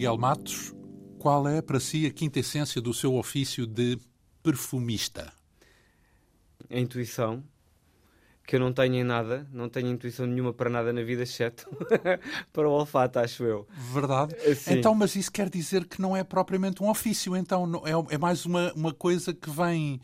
Miguel Matos. Qual é para si a quinta essência do seu ofício de perfumista? A intuição, que eu não tenho em nada, não tenho intuição nenhuma para nada na vida, exceto para o olfato, acho eu. Verdade. Sim. Então, mas isso quer dizer que não é propriamente um ofício, então é, é mais uma, uma coisa que vem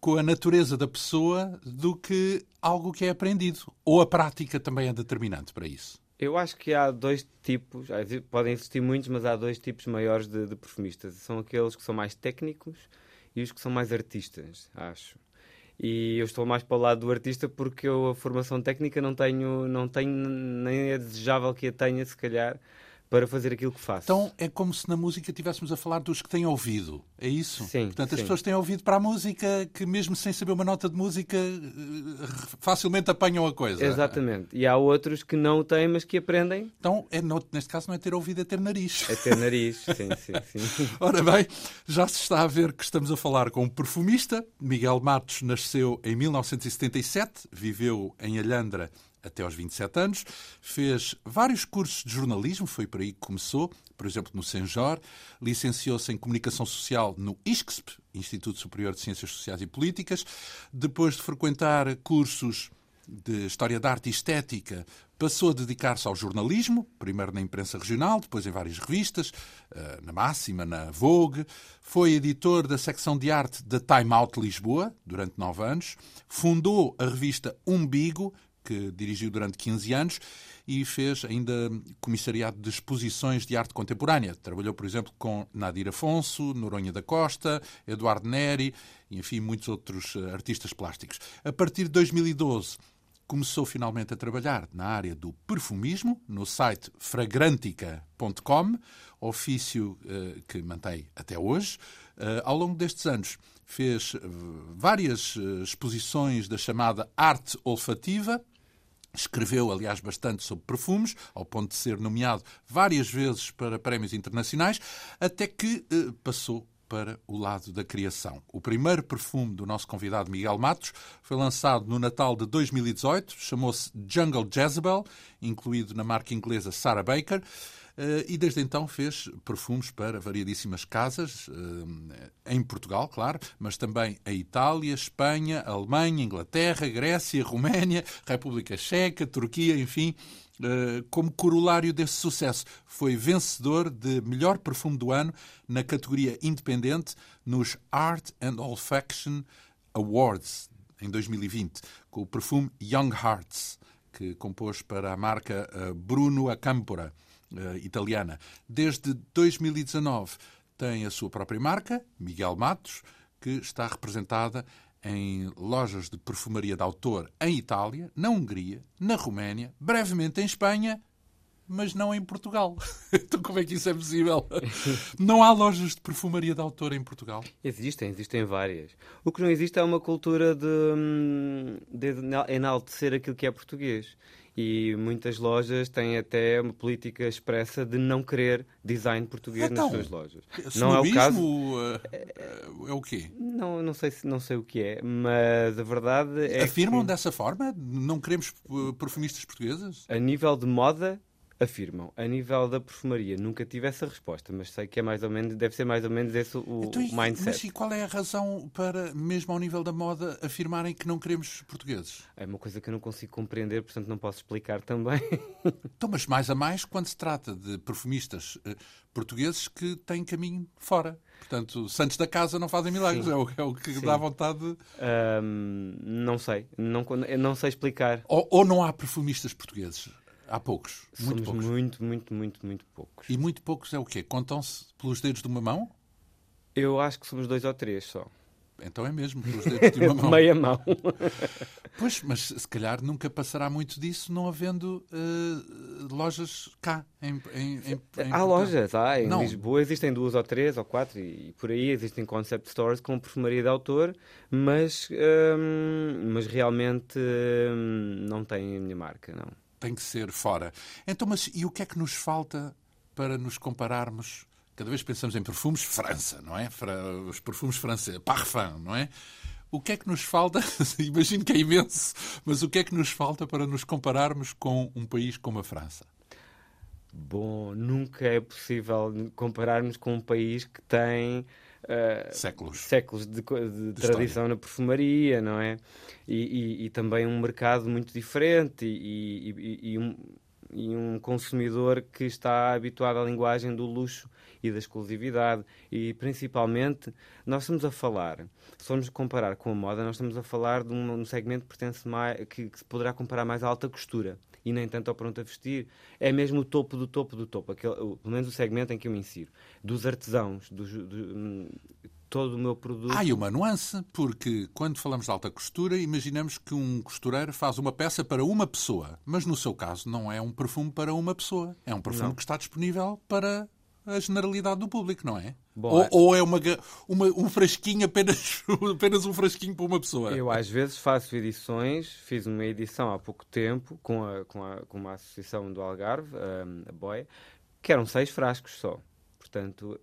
com a natureza da pessoa do que algo que é aprendido. Ou a prática também é determinante para isso. Eu acho que há dois tipos, podem existir muitos, mas há dois tipos maiores de, de perfumistas. São aqueles que são mais técnicos e os que são mais artistas, acho. E eu estou mais para o lado do artista porque eu a formação técnica não tenho, não tenho nem é desejável que a tenha, se calhar, para fazer aquilo que faço. Então é como se na música estivéssemos a falar dos que têm ouvido. É isso? Sim, Portanto, as sim. pessoas têm ouvido para a música que, mesmo sem saber uma nota de música, eh, facilmente apanham a coisa. Exatamente. E há outros que não o têm, mas que aprendem Então, é, neste caso, não é ter ouvido, é ter nariz. a ter nariz. sim, sim, sim. Ora bem, já se está a ver que estamos a falar com um perfumista. Miguel Matos nasceu em 1977, viveu em Alhandra até aos 27 anos, fez vários cursos de jornalismo, foi por aí que começou, por exemplo, no Senjor, licenciou-se em Comunicação Social no ISCSP, Instituto Superior de Ciências Sociais e Políticas, depois de frequentar cursos de História da Arte e Estética, passou a dedicar-se ao jornalismo, primeiro na imprensa regional, depois em várias revistas, eh, na Máxima, na Vogue. Foi editor da secção de arte da Time Out Lisboa, durante nove anos. Fundou a revista Umbigo, que dirigiu durante 15 anos, e fez ainda comissariado de exposições de arte contemporânea. Trabalhou, por exemplo, com Nadir Afonso, Noronha da Costa, Eduardo Neri, e, enfim, muitos outros eh, artistas plásticos. A partir de 2012, começou finalmente a trabalhar na área do perfumismo, no site fragrantica.com, ofício eh, que mantém até hoje. Eh, ao longo destes anos, fez eh, várias eh, exposições da chamada arte olfativa. Escreveu, aliás, bastante sobre perfumes, ao ponto de ser nomeado várias vezes para prémios internacionais, até que eh, passou para o lado da criação. O primeiro perfume do nosso convidado Miguel Matos foi lançado no Natal de 2018, chamou-se Jungle Jezebel, incluído na marca inglesa Sarah Baker. Eh, E desde então fez perfumes para variadíssimas casas, eh, em Portugal, claro, mas também a Itália, Espanha, Alemanha, Inglaterra, Grécia, Roménia, República Checa, Turquia, enfim. eh, Como corolário desse sucesso, foi vencedor de melhor perfume do ano na categoria independente nos Art and Olfaction Awards em 2020, com o perfume Young Hearts, que compôs para a marca Bruno Acampora, eh, italiana. Desde 2019 tem a sua própria marca, Miguel Matos, que está representada em lojas de perfumaria de autor em Itália, na Hungria, na Roménia, brevemente em Espanha, mas não em Portugal. então como é que isso é possível? não há lojas de perfumaria de autor em Portugal? Existem, existem várias. O que não existe é uma cultura de, hum, de enaltecer aquilo que é português. E muitas lojas têm até uma política expressa de não querer design português Então, nas suas lojas. Não é o caso. eh, é o quê? Não, não sei se não sei o que é, mas a verdade é Afirmam que, dessa forma? Não queremos eh, perfumistas portugueses? a nível de moda afirmam. A nível da perfumaria nunca tive essa resposta, mas sei que é mais ou menos deve ser mais ou menos esse o, Então, o mindset. Mas e qual é a razão para, mesmo ao nível da moda, afirmarem que não queremos portugueses? É uma coisa que eu não consigo compreender, portanto não posso explicar também. Então, mas mais a mais quando se trata de perfumistas eh, portugueses que têm caminho fora. Portanto, santos da casa não fazem milagres. É o, é o que Sim. dá vontade. de- Ahm, não sei, não, não sei explicar. Ou, ou não há perfumistas portugueses? Há poucos. Muito Somos poucos. muito, muito, muito, muito poucos. E muito poucos é o quê? Contam-se pelos dedos de uma mão? Eu acho que somos dois ou três só. Então é mesmo, pelos dedos de uma mão. Meia mão. Pois, mas se calhar nunca passará muito disso não havendo eh, lojas cá em, em, em- há lojas, há. Em Não. Lisboa existem duas ou três ou quatro e, por aí existem concept stores com perfumaria de autor, mas, ahm, mas realmente ahm, não têm a minha marca, não. Tem que ser fora. Então, mas e o que é que nos falta para nos compararmos? Cada vez que pensamos em perfumes, França, não é? Os perfumes franceses, parfum, não é? O que é que nos falta? Imagino que é imenso, mas o que é que nos falta para nos compararmos com um país como a França? Bom, nunca é possível compararmos com um país que tem uh, séculos, séculos de, de, de tradição na perfumaria, não é? E, e, e, também um mercado muito diferente e, e um, um consumidor que está habituado à linguagem do luxo e da exclusividade. E principalmente, nós estamos a falar, se formos comparar com a moda, nós estamos a falar de um, um segmento que, pertence mais, que, que se poderá comparar mais à alta costura e nem tanto ao pronto a vestir. É mesmo o topo do topo do topo, aquele, pelo menos o segmento em que eu me insiro. Dos artesãos, dos, do, todo o meu produto. Há ah, uma nuance, porque quando falamos de alta costura, imaginamos que um costureiro faz uma peça para uma pessoa, mas no seu caso não é um perfume para uma pessoa, é um perfume não. que está disponível para a generalidade do público, não é? Bom, ou, é... ou, é uma, uma, um frasquinho, apenas, apenas um frasquinho para uma pessoa? Eu às vezes faço edições, fiz uma edição há pouco tempo com, a, com, a, com uma associação do Algarve, a, a Boia, que eram seis frascos só. Portanto,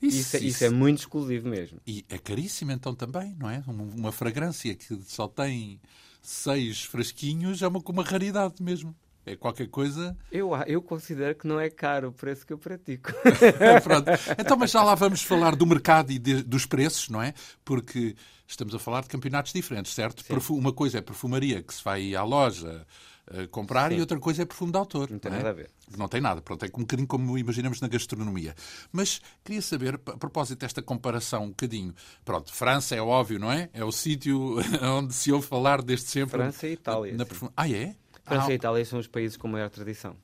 isso, isso, é, isso, é muito exclusivo mesmo. E é caríssimo então também, não é? Uma fragrância que só tem seis frasquinhos é uma, uma raridade mesmo. É qualquer coisa. Eu, eu considero que não é caro o preço que eu pratico. Pronto. Então, mas já lá vamos falar do mercado e de, dos preços, não é? Porque estamos a falar de campeonatos diferentes, certo? Sim. Uma coisa é perfumaria, que se vai à loja uh, comprar, Sim. e outra coisa é perfume de autor. Não tem não é? nada a ver. Não tem nada. Pronto, é um bocadinho como imaginamos na gastronomia. Mas queria saber, a propósito desta comparação, um bocadinho. Pronto, França é óbvio, não é? É o sítio onde se ouve falar desde sempre. França e Itália. Na, na ah, é? França ah, e Itália são os países com maior tradição.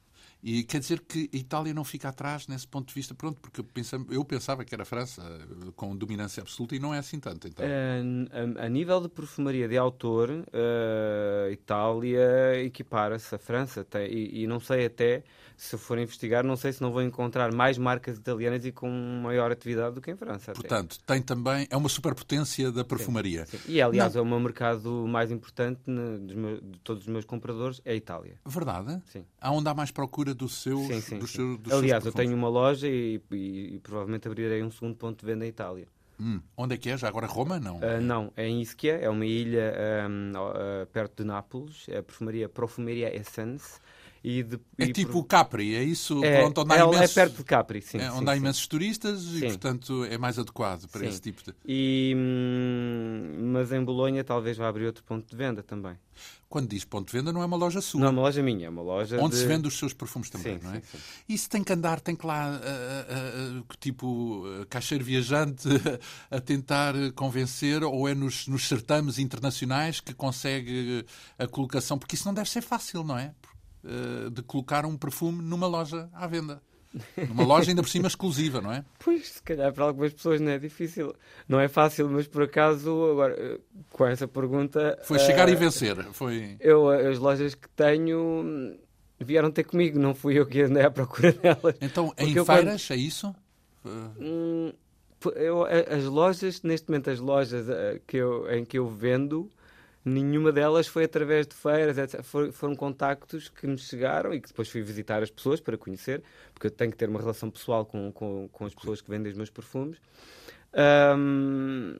E quer dizer que a Itália não fica atrás nesse ponto de vista, pronto, porque eu pensava, eu pensava que era a França com dominância absoluta e não é assim tanto. Então. Uh, a, a, nível de perfumaria de autor, uh, Itália equipara-se à França tem, e, e, não sei até se for investigar, não sei se não vou encontrar mais marcas italianas e com maior atividade do que em França. Até. Portanto, tem também, é uma superpotência da perfumaria. Sim, sim. E, aliás, não. é o meu mercado mais importante ne, meus, de todos os meus compradores, é a Itália. Verdade? Sim. Aonde há mais procura dos seus, sim, sim, dos sim. Seus, dos aliás, eu tenho uma loja e, e, e, provavelmente abrirei um segundo ponto de venda em Itália. Hum. Onde é que é? Já agora Roma? Não. Uh, não, é em Ischia, é uma ilha um, uh, perto de Nápoles, é a perfumaria Profumeria Essence. E de, é e tipo por... Capri, é isso? É, Pronto, onde é, imensos, é perto de Capri, sim. É, onde sim, há sim. imensos turistas sim. e, portanto, é mais adequado para esse tipo de. E, hum, mas em Bolonha talvez vá abrir outro ponto de venda também. Quando diz ponto de venda, não é uma loja sua. Não é uma loja minha, é uma loja. Onde de... se vende os seus perfumes também, sim, não é? Sim, sim. Isso tem que andar, tem que lá, uh, uh, uh, tipo, caixeiro viajante, a tentar convencer, ou é nos, nos certames internacionais que consegue a colocação, porque isso não deve ser fácil, não é? De colocar um perfume numa loja à venda. Numa loja ainda por cima exclusiva, não é? Pois, se calhar para algumas pessoas não é difícil. Não é fácil, mas por acaso, agora, eh, com essa pergunta... Foi chegar uh, e vencer. Foi... Eu, as lojas que tenho vieram ter comigo, não fui eu que andei à procura delas. Então, em feiras, quando... é isso? Hum, eu, as lojas, neste momento as lojas que eu, em que eu vendo nenhuma delas foi através de feiras, etc. foram contactos que me chegaram e que depois fui visitar as pessoas para conhecer, porque eu tenho que ter uma relação pessoal com, com, com as pessoas que vendem os meus perfumes. Um,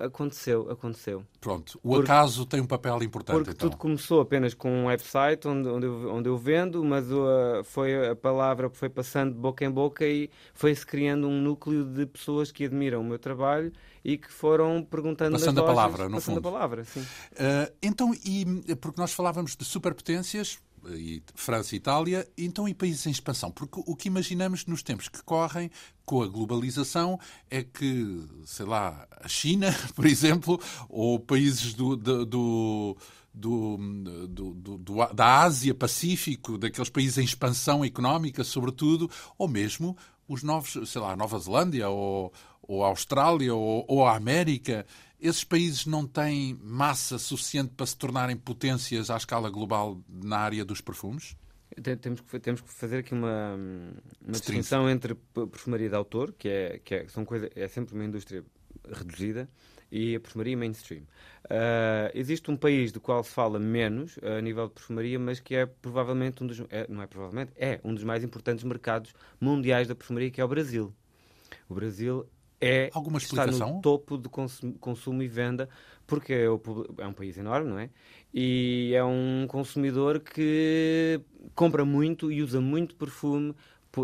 aconteceu, aconteceu. Pronto, o porque, acaso tem um papel importante. Porque então. tudo começou apenas com um website onde, onde, eu, onde eu vendo, mas uh, foi a palavra foi passando de boca em boca e foi-se criando um núcleo de pessoas que admiram o meu trabalho e que foram perguntando passando a lojas, palavra, no passando fundo. a palavra, sim. Uh, então, e porque nós falávamos de superpotências, e França e Itália, então e países em expansão? Porque o que imaginamos nos tempos que correm com a globalização é que, sei lá, a China, por exemplo, ou países do, do, do do, do, do, da Ásia, Pacífico, daqueles países em expansão económica, sobretudo, ou mesmo os novos, sei lá, Nova Zelândia, ou, ou a Austrália, ou, ou a América, esses países não têm massa suficiente para se tornarem potências à escala global na área dos perfumes? Temos que, temos que fazer aqui uma, uma distinção entre perfumaria de autor, que, é, que é, são coisa, é sempre uma indústria reduzida, e a perfumaria mainstream. Uh, existe um país do qual se fala menos a nível de perfumaria, mas que é provavelmente um dos é, não é provavelmente é um dos mais importantes mercados mundiais da perfumaria, que é o Brasil. O Brasil é Alguma explicação? está no topo de consumo e venda, porque é, o, é, um país enorme, não é? E é um consumidor que compra muito e usa muito perfume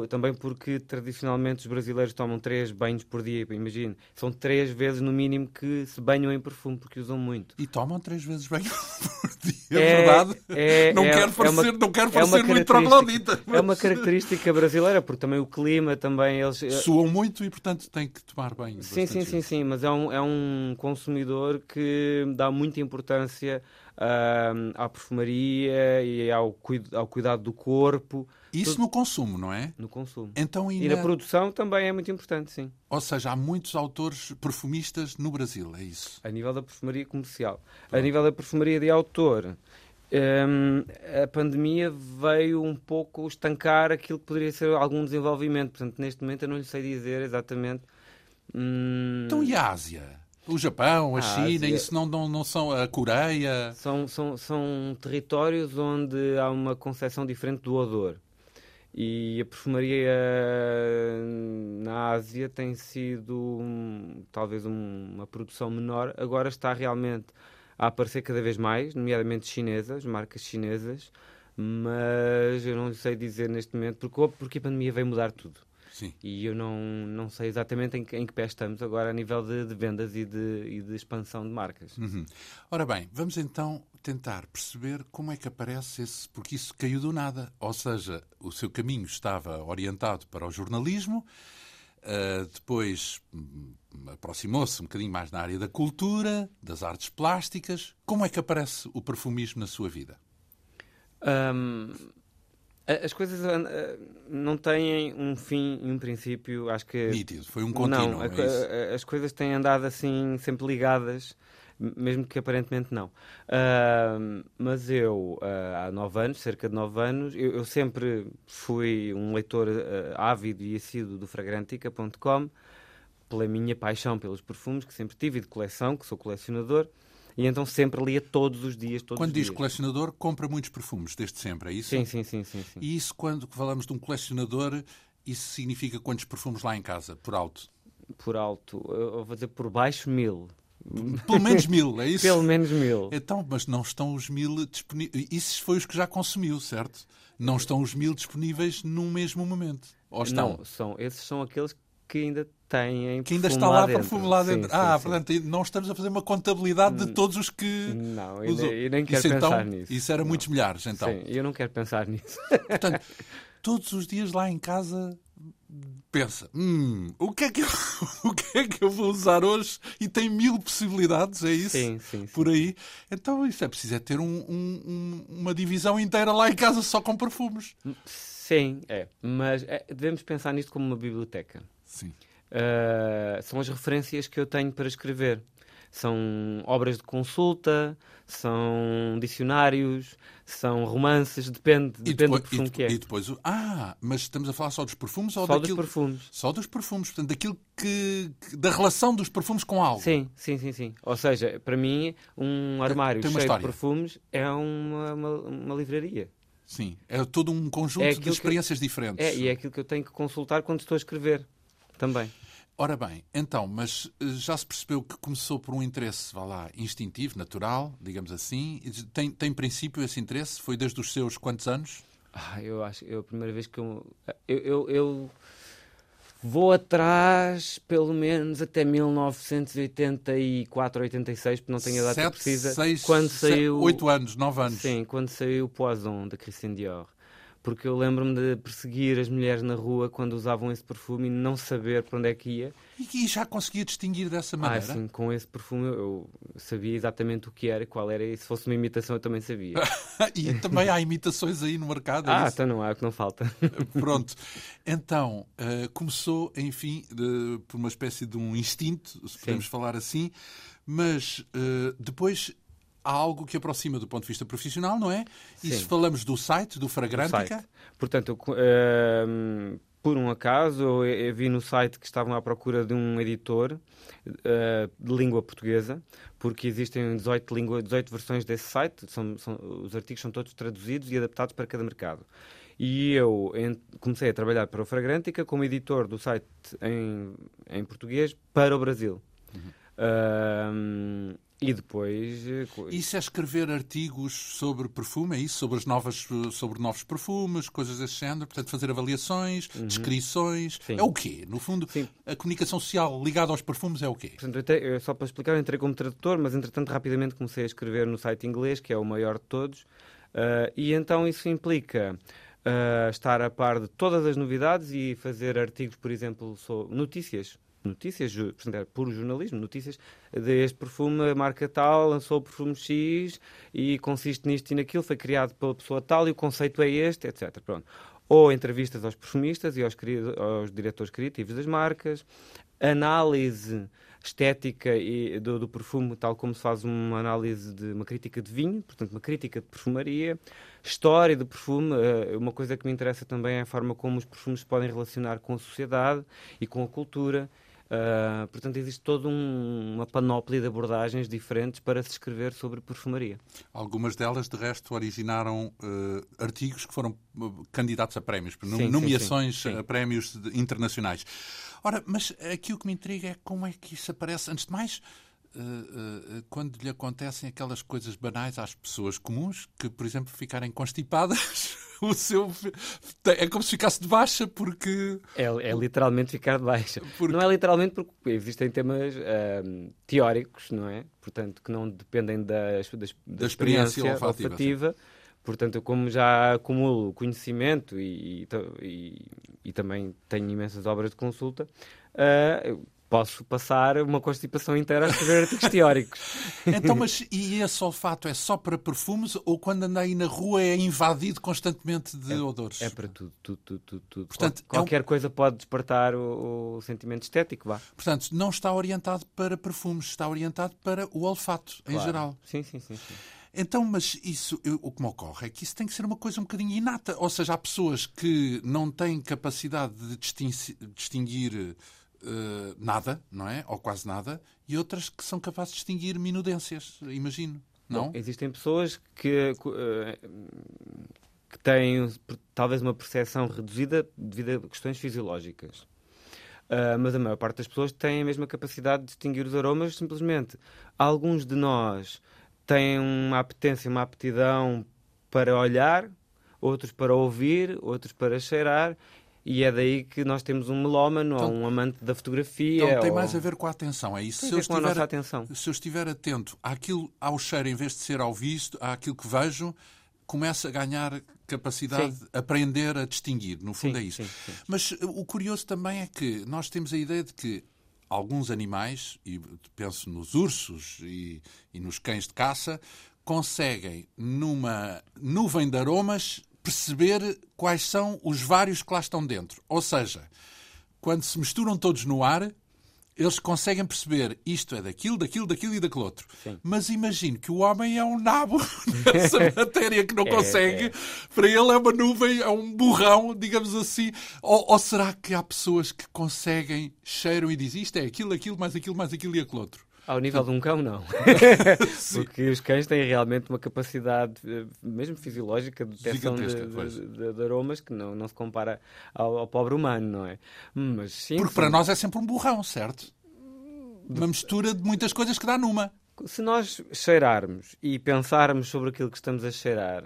também porque tradicionalmente os brasileiros tomam três banhos por dia, imagino. São três vezes no mínimo que se banham em perfume, porque usam muito. E tomam três vezes banho por dia, é, é verdade? É, não, é, quero parecer, é uma, não quero parecer muito troglodita. Mas... É uma característica brasileira, porque também o clima, também eles... Eh, Suam muito e, portanto, têm que tomar banho. Sim, sim, sim, sim, mas é um, é um consumidor que dá muita importância uh, à perfumaria e ao, ao cuidado do corpo. Isso Tudo... no consumo, não é? No consumo. Então, e, e na... na produção também é muito importante, sim. Ou seja, há muitos autores perfumistas no Brasil, é isso? A nível da perfumaria comercial. Pronto. A nível da perfumaria de autor, um, a pandemia veio um pouco estancar aquilo que poderia ser algum desenvolvimento. Portanto, neste momento eu não lhe sei dizer exatamente. Hum... Então, e a Ásia? O Japão, a, a China, Ásia. isso não, não, não são a Coreia? São, são, são territórios onde há uma concepção diferente do odor. E a perfumaria na Ásia tem sido talvez um, uma produção menor. Agora está realmente a aparecer cada vez mais, nomeadamente chinesas, marcas chinesas, mas eu não sei dizer neste momento porque, porque a pandemia veio mudar tudo. Sim. E eu não, não sei exatamente em que, em que pé estamos agora a nível de, de vendas e de, e de, expansão de marcas. Uhum. Ora bem, vamos então tentar perceber como é que aparece esse. Porque isso caiu do nada. Ou seja, o seu caminho estava orientado para o jornalismo. Uh, depois hum, aproximou-se um bocadinho mais na área da cultura, das artes plásticas. Como é que aparece o perfumismo na sua vida? Um, as coisas uh, não têm um fim e um princípio, acho que... Nítido, foi um contínuo, Não, é as coisas têm andado assim, sempre ligadas, mesmo que aparentemente não. Uh, mas eu, uh, há nove anos, cerca de nove anos, eu, eu sempre fui um leitor ávido e assíduo do fragrantica.com, pela minha paixão pelos perfumes, que sempre tive, e de coleção, que sou colecionador, e então sempre lia todos os dias. Todos quando os diz dias. colecionador, compra muitos perfumes, desde sempre, é isso? Sim, sim, sim. sim, sim. E isso, quando falamos de um colecionador, isso significa quantos perfumes lá em casa, por alto? Por alto, eu vou dizer por baixo, mil. Pelo menos mil, é isso? Pelo menos mil. Então, mas não estão os mil disponíveis. Isso foi os que já consumiu, certo? Não estão os mil disponíveis num mesmo momento. Ou estão? Não, são, esses são aqueles que ainda têm que ainda está lá, perfume lá dentro. Sim, ah, sim, portanto, sim. não estamos a fazer uma contabilidade de hum, todos os que. Não, eu, eu nem quero isso, pensar então, nisso. Isso era não. muitos milhares, então. Sim, eu não quero pensar nisso. Portanto, todos os dias lá em casa pensa, hum, o que, é que eu, o que é que eu vou usar hoje? E tem mil possibilidades, é isso? Sim, sim. Por aí. Então isso é preciso é ter um, um, uma divisão inteira lá em casa só com perfumes. Sim, é. Mas é, devemos pensar nisto como uma biblioteca. Sim. Uh, são as referências que eu tenho para escrever. São obras de consulta, são dicionários, são romances, depende, depende depois, do perfume e, que é. E depois, ah, mas estamos a falar só dos perfumes ou só daquilo... dos perfumes. Só dos perfumes, portanto, daquilo que... da relação dos perfumes com algo. Sim, sim, sim, sim. Ou seja, para mim, um armário cheio história. de perfumes é uma, uma, uma livraria. Sim, é todo um conjunto é de experiências que... diferentes. É, e é aquilo que eu tenho que consultar quando estou a escrever também. Ora bem, então, mas eh, já se percebeu que começou por um interesse, vá lá, instintivo, natural, digamos assim. Tem, tem princípio esse interesse? Foi desde os seus quantos anos? Ah, eu acho que é a primeira vez que eu, eu, eu, eu vou atrás pelo menos até 1984, 86, porque não tenho a data Sete, precisa. Seis, quando saiu, oito anos, nove anos. Sim, quando saiu o Poison da Christian Dior porque eu lembro-me de perseguir as mulheres na rua quando usavam esse perfume e não saber para onde é que ia. E já conseguia distinguir dessa maneira? Ah, sim, com esse perfume eu sabia exatamente o que era, qual era, e se fosse uma imitação eu também sabia. e também há imitações aí no mercado? É ah, então não há, o que não falta. Pronto. Então, uh, começou, enfim, de, por uma espécie de um instinto, se podemos sim. falar assim, mas uh, depois há algo que aproxima do ponto de vista profissional, não é? E se falamos do site, do Fragrantica... Portanto, uh, por um acaso, eu, eu, vi no site que estavam à procura de um editor uh, de língua portuguesa, porque existem 18, língua, 18 versões desse site, são, são, os artigos são todos traduzidos e adaptados para cada mercado. E eu comecei a trabalhar para o Fragrantica como editor do site em, em português para o Brasil. Uhum. Uh, E depois. eh, Isso é escrever artigos sobre perfume, é isso? Sobre, as novas, sobre novos perfumes, coisas desse género? Portanto, fazer avaliações, descrições. Sim. É o quê? No fundo, Sim. a comunicação social ligada aos perfumes é o quê? Portanto, eu entrei- eu- só para explicar, eu entrei como tradutor, mas entretanto rapidamente comecei a escrever no site inglês, que é o maior de todos, ah, e então isso implica ah, estar a par de todas as novidades e fazer artigos, por exemplo, sobre notícias. Notícias, é puro jornalismo, notícias deste perfume, a marca tal, lançou o perfume X e consiste nisto e naquilo, foi criado pela pessoa tal e o conceito é este, etc. Pronto. Ou entrevistas aos perfumistas e aos, aos diretores criativos das marcas, análise estética e do, do perfume, tal como se faz uma análise de uma crítica de vinho, portanto, uma crítica de perfumaria, história do perfume. eh, Uma coisa que me interessa também é a forma como os perfumes se podem relacionar com a sociedade e com a cultura. Ah, portanto, existe toda um- uma panóplia de abordagens diferentes para se escrever sobre perfumaria. Algumas delas, de resto, originaram eh, artigos que foram eh, candidatos a prémios, Sim, nomeações sim, sim. a prémios internacionais. Ora, mas aqui o que me intriga é como é que isso aparece. Antes de mais, quando lhe acontecem aquelas coisas banais às pessoas comuns, que, por exemplo, ficarem constipadas, o seu é como se ficasse de baixa porque É, é literalmente ficar de baixa. Porque- Não é literalmente porque existem temas ahm, teóricos, não é? Portanto, que não dependem das, das, da, experiência experiência, olfativa, olfativa. Portanto, eu como já acumulo conhecimento e, e e- e também tenho imensas obras de consulta, eu posso passar uma constipação inteira a escrever artigos teóricos. Então, mas e esse olfato é só para perfumes ou quando anda aí na rua é invadido constantemente de odores? É para tudo, tudo, tudo, tudo. tudo. Portanto, Qual- é um- qualquer coisa pode despertar o, o sentimento estético, vá. Portanto, não está orientado para perfumes, está orientado para o olfato em Claro. geral. Sim, sim, sim. sim. Então, mas isso, eu- o que me ocorre é que isso tem que ser uma coisa um bocadinho inata. Ou seja, há pessoas que não têm capacidade de distin- distinguir eh, nada, não é? Ou quase nada, e outras que são capazes de distinguir minudências, imagino. Não? Bom, existem pessoas que, eh, que têm talvez uma percepção reduzida devido a questões fisiológicas. Ah, mas a maior parte das pessoas têm a mesma capacidade de distinguir os aromas, simplesmente. Alguns de nós têm uma apetência, uma aptidão para olhar, outros para ouvir, outros para cheirar, e é daí que nós temos um melómano Então- ou um amante da fotografia. Então tem ou- mais a ver com a atenção, é isso? Tem Se eu, ver com a estiver, nossa atenção. se eu estiver atento àquilo, ao cheiro, em vez de ser ao visto, àquilo que vejo, começo a ganhar capacidade Sim. de aprender a distinguir. No fundo Sim, é isso. sim. Mas uh, o curioso também é que nós temos a ideia de que alguns animais, e penso nos ursos e, e nos cães de caça, conseguem, numa nuvem de aromas, perceber quais são os vários que lá estão dentro. Ou seja, quando se misturam todos no ar, eles conseguem perceber isto é daquilo, daquilo, daquilo e daquele outro. Sim. Mas imagino que o homem é um nabo nessa matéria que não É, consegue. é. Para ele é uma nuvem, é um burrão, digamos assim. Ou, ou será que há pessoas que conseguem, cheiram e dizem isto é aquilo, aquilo, mais aquilo, mais aquilo e aquele outro? Ao nível de um cão, não. Porque os cães têm realmente uma capacidade, eh, mesmo fisiológica, de detecção de, de- de aromas que não, não se compara ao, ao pobre humano, não é? Mas sim, Porque sim. para nós é sempre um burrão, certo? Uma mistura de muitas coisas que dá numa. se nós cheirarmos e pensarmos sobre aquilo que estamos a cheirar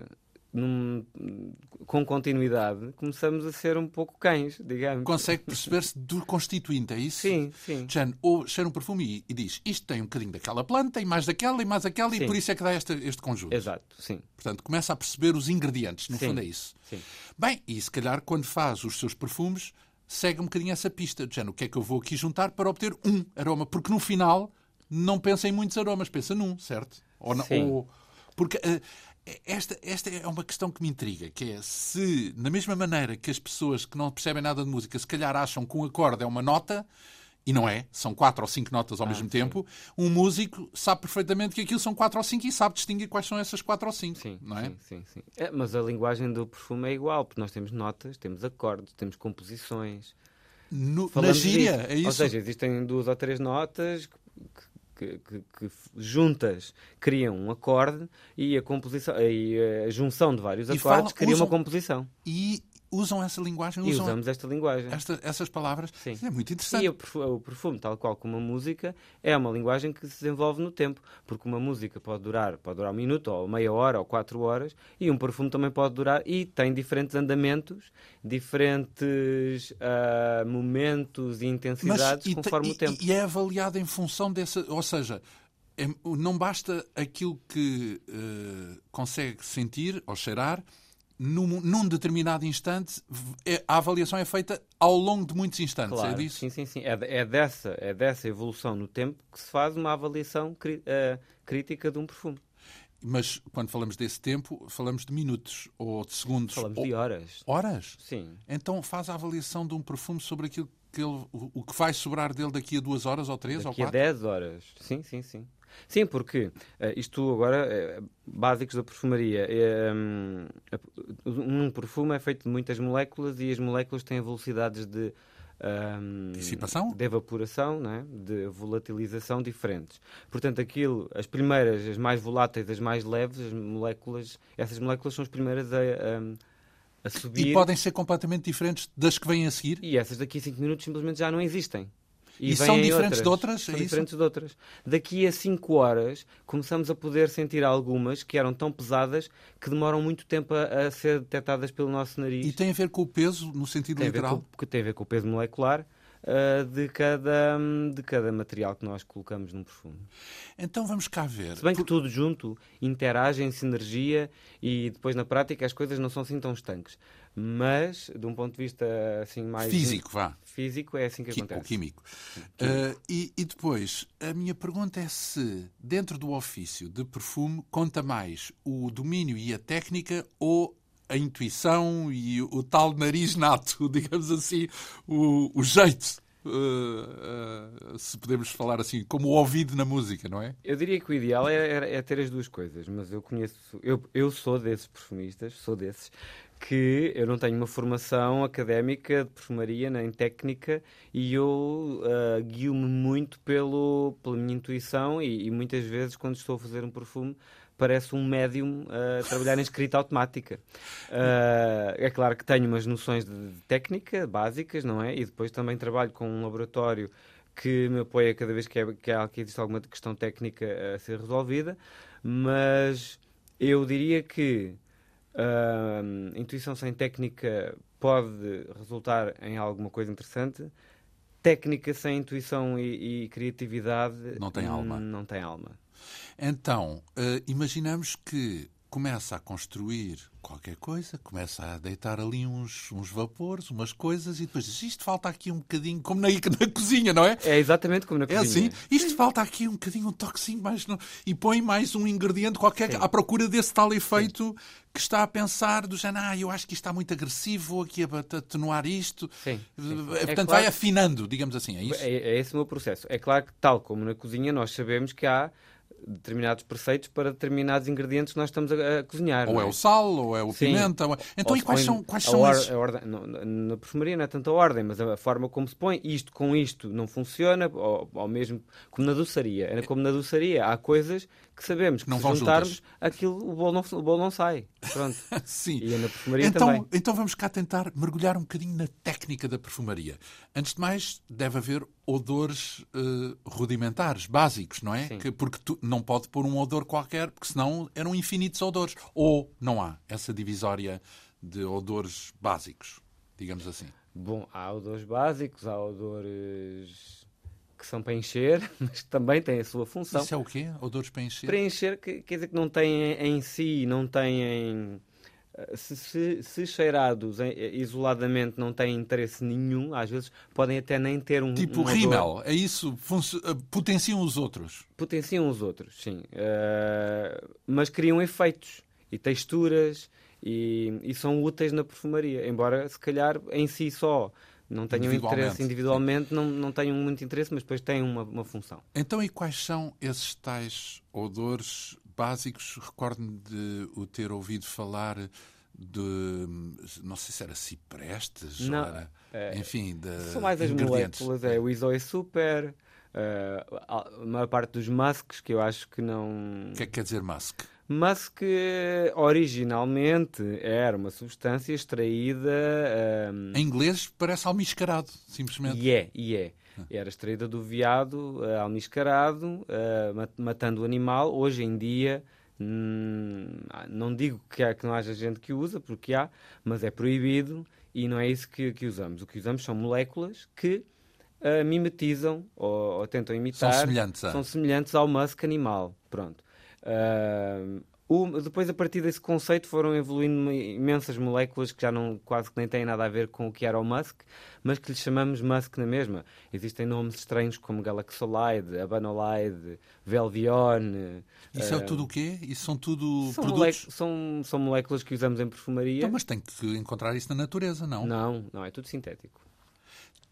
num- com continuidade, começamos a ser um pouco cães, digamos. Consegue perceber-se do constituinte, é isso? Sim, sim. Jane, ou cheira um perfume e, e diz isto tem um bocadinho daquela planta e mais daquela e mais aquela e Sim. por isso é que dá este, este conjunto. Exato, sim. Portanto, começa a perceber os ingredientes, no Sim. fundo é isso. sim. Bem, e se calhar quando faz os seus perfumes, segue um bocadinho essa pista. De género, o que é que eu vou aqui juntar para obter um aroma? Porque no final não pensa em muitos aromas, pensa num, certo? Ou, Sim. ou- porque eh, esta, esta é uma questão que me intriga, que é se, na mesma maneira que as pessoas que não percebem nada de música, se calhar acham que um acorde é uma nota, e não é, são quatro ou cinco notas ao Ah, mesmo sim. tempo, um músico sabe perfeitamente que aquilo são quatro ou cinco e sabe distinguir quais são essas quatro ou cinco, Sim, não é? sim, sim, sim. É, mas a linguagem do perfume é igual, porque nós temos notas, temos acordes, temos composições. No- na gíria, disso. é isso? Ou seja, existem duas ou três notas que, que- que- que juntas criam um acorde e a composição e a junção de vários E acordes falam- cria usam- uma composição. E usam essa linguagem, E usam usamos esta linguagem. esta- essas palavras. Sim. É muito interessante. E o perfu- o perfume, tal qual como a música, é uma linguagem que se desenvolve no tempo. Porque uma música pode durar, pode durar um minuto, ou meia hora, ou quatro horas, e um perfume também pode durar, e tem diferentes andamentos, diferentes ah, momentos e intensidades e te- conforme e- o tempo. E é avaliado em função dessa. Ou seja, é- não basta aquilo que eh, consegue sentir ou cheirar. Num, num determinado instante, é- a avaliação é feita ao longo de muitos instantes. Claro, é disso? sim, sim, sim. É, é dessa, é dessa evolução no tempo que se faz uma avaliação cri- ah, crítica de um perfume. Mas quando falamos desse tempo, falamos de minutos ou de segundos. Falamos ou de horas. horas. Sim. Então faz a avaliação de um perfume sobre aquilo que ele, o, que vai sobrar dele daqui a duas horas ou três ou Daqui a quatro. 10 horas. Sim, sim, sim. Sim, porque eh, isto agora, eh, básicos da perfumaria. eh, hum, um perfume é feito de muitas moléculas e as moléculas têm velocidades de. hum, Dissipação? de evaporação, não é? de volatilização diferentes. Portanto, aquilo, as primeiras, as mais voláteis, as mais leves, as moléculas, essas moléculas são as primeiras a, a, a subir E podem ser completamente diferentes das que vêm a seguir. e essas daqui a 5 minutos simplesmente já não existem. E são vêm diferentes de outras, São é diferentes de outras. Daqui a 5 horas começamos a poder sentir algumas que eram tão pesadas que demoram muito tempo a, a ser detectadas pelo nosso nariz. E tem a ver com o peso, no sentido tem, literal. com, que tem a ver com o peso molecular ah, de, cada, de cada material que nós colocamos num perfume. Então vamos cá ver. Se bem que tudo junto interage em sinergia e depois na prática as coisas não são assim tão estanques. Mas, de um ponto de vista assim mais Físico, vá. físico é assim que Qui- acontece. Ou químico. Ah, e, e depois, a minha pergunta é se, dentro do ofício de perfume, conta mais o domínio e a técnica ou a intuição e o, tal nariz nato, digamos assim, o, o jeito, ah, ah, se podemos falar assim, como o ouvido na música, não é? Eu diria que o ideal é, é- é ter as duas coisas, mas eu conheço, eu, eu sou desses perfumistas, sou desses, que eu não tenho uma formação académica de perfumaria nem técnica e eu ah, guio-me muito pelo, pela minha intuição e, e muitas vezes quando estou a fazer um perfume parece um médium a trabalhar em escrita automática. Ah, é claro que tenho umas noções de técnica básicas, não é? E depois também trabalho com um laboratório que me apoia cada vez que, é, que, há, que existe alguma questão técnica a ser resolvida, mas eu diria que ah, intuição sem técnica pode resultar em alguma coisa interessante. Técnica sem intuição e, e criatividade Não tem alma. Não tem alma. Então, eh, imaginamos que começa a construir qualquer coisa, começa a deitar ali uns, uns vapores, umas coisas, e depois diz, isto falta aqui um bocadinho, como na, na cozinha, não é? É exatamente como na É cozinha. assim, isto falta aqui um bocadinho, um toquezinho mais, não- e põe mais um ingrediente qualquer Sim. à procura desse tal efeito que está a pensar do género, ah, eu acho que isto está muito agressivo, vou aqui a atenuar isto. Sim, sim, sim. Eh, É Portanto, claro vai afinando, digamos assim, é isso? É, é esse o meu processo. É claro que, tal como na cozinha, nós sabemos que há determinados preceitos para determinados ingredientes que nós estamos a, a cozinhar. Ou não é o sal, ou é o Sim. pimenta. ou é- Então, Ou e quais são, quais são or- esses? ordem- não, na- perfumaria não é tanto a ordem, mas a forma como se põe. Isto com isto não funciona, ou, ou mesmo como na doçaria. É como na doçaria. Há coisas que sabemos que Não se vão juntarmos, juntas. aquilo, o bolo não, o bolo não sai. Pronto. Sim. E na perfumaria Então, também. então vamos cá tentar mergulhar um bocadinho na técnica da perfumaria. Antes de mais, deve haver odores eh, rudimentares, básicos, não é? Que- porque tu não pode pôr um odor qualquer, porque senão eram infinitos odores. Ou não há essa divisória de odores básicos, digamos assim. Bom, há odores básicos, há odores são para encher, mas também têm a sua função. Isso é o quê? Odores para encher? Para encher, que- quer dizer que não têm em si, não têm. eh, Se, se- se cheirados eh, isoladamente não têm interesse nenhum, às vezes podem até nem ter um. Tipo um rímel, é isso? Eh, Potenciam os outros. Potenciam os outros, sim. Eh, mas criam efeitos e texturas e, e são úteis na perfumaria. Embora, se calhar, em si só não Individualmente, interesse individualmente, não, não tenham muito interesse, mas depois têm uma, uma função. Então, e quais são esses tais odores básicos? Recordo-me de o ter ouvido falar de, não sei se era ciprestes, Não, era, é, enfim, de São mais as moléculas, é o Isoe Super, eh, a maior parte dos masks que eu acho que não. O que é que quer dizer musk? Musk originalmente era uma substância extraída. Um... Em inglês parece almiscarado, simplesmente. E é, e é. Era extraída do veado uh, almiscarado, uh, matando o animal. Hoje em dia, hum, não digo que, há, que não haja gente que usa, porque há, mas é proibido e não é isso que, que usamos. O que usamos são moléculas que uh, mimetizam ou, ou, tentam imitar. São semelhantes, são semelhantes ao musk animal. Pronto. Uh, o, depois, a partir desse conceito, foram evoluindo imensas moléculas que já não, quase que nem têm nada a ver com o que era o Musk, mas que lhe chamamos Musk na mesma. Existem nomes estranhos como Galaxolide, Abanolide, Velvion. Isso uh, é tudo o quê? Isso são tudo são produtos? São, são moléculas que usamos em perfumaria. Então, mas tem que encontrar isso na natureza, não? Não, não, é tudo sintético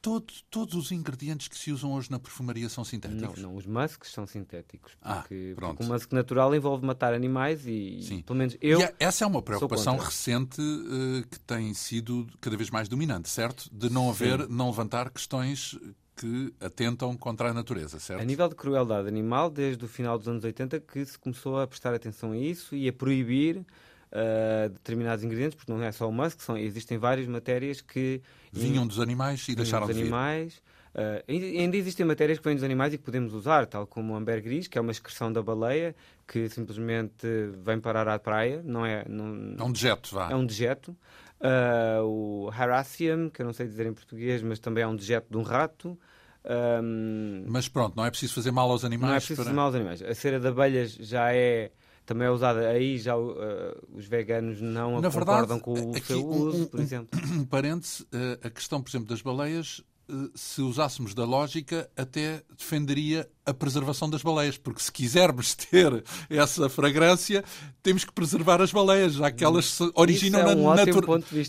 todo, todos os ingredientes que se usam hoje na perfumaria são sintéticos? Não, não os musks são sintéticos. Porque, ah, pronto. porque o musk natural envolve matar animais e, Sim. pelo menos eu. E essa é uma preocupação recente uh, que tem sido cada vez mais dominante, certo? De não haver, Sim. não levantar questões que atentam contra a natureza, certo? A nível de crueldade animal, desde o final dos anos 80 que se começou a prestar atenção a isso e a proibir uh, determinados ingredientes, porque não é só o musk, são, existem várias matérias que... Vinham dos animais e deixaram dos de animais. Uh, ainda existem matérias que vêm dos animais e que podemos usar, tal como o ambergris, que é uma excreção da baleia, que simplesmente vem parar à praia, não é... Não, é um dejeto, vá. É um dejeto. Uh, o Harassium, que eu não sei dizer em português, mas também é um dejeto de um rato. Um, mas pronto, não é preciso fazer mal aos animais. Não é preciso para... fazer mal aos animais. A cera de abelhas já é também é usada. Aí já uh, os veganos não Na concordam verdade, com o seu uso, um, por exemplo. Um, um parêntese, uh, a questão, por exemplo, das baleias, se usássemos da lógica, até defenderia a preservação das baleias, porque se quisermos ter essa fragrância, temos que preservar as baleias, já que elas se originam é um natu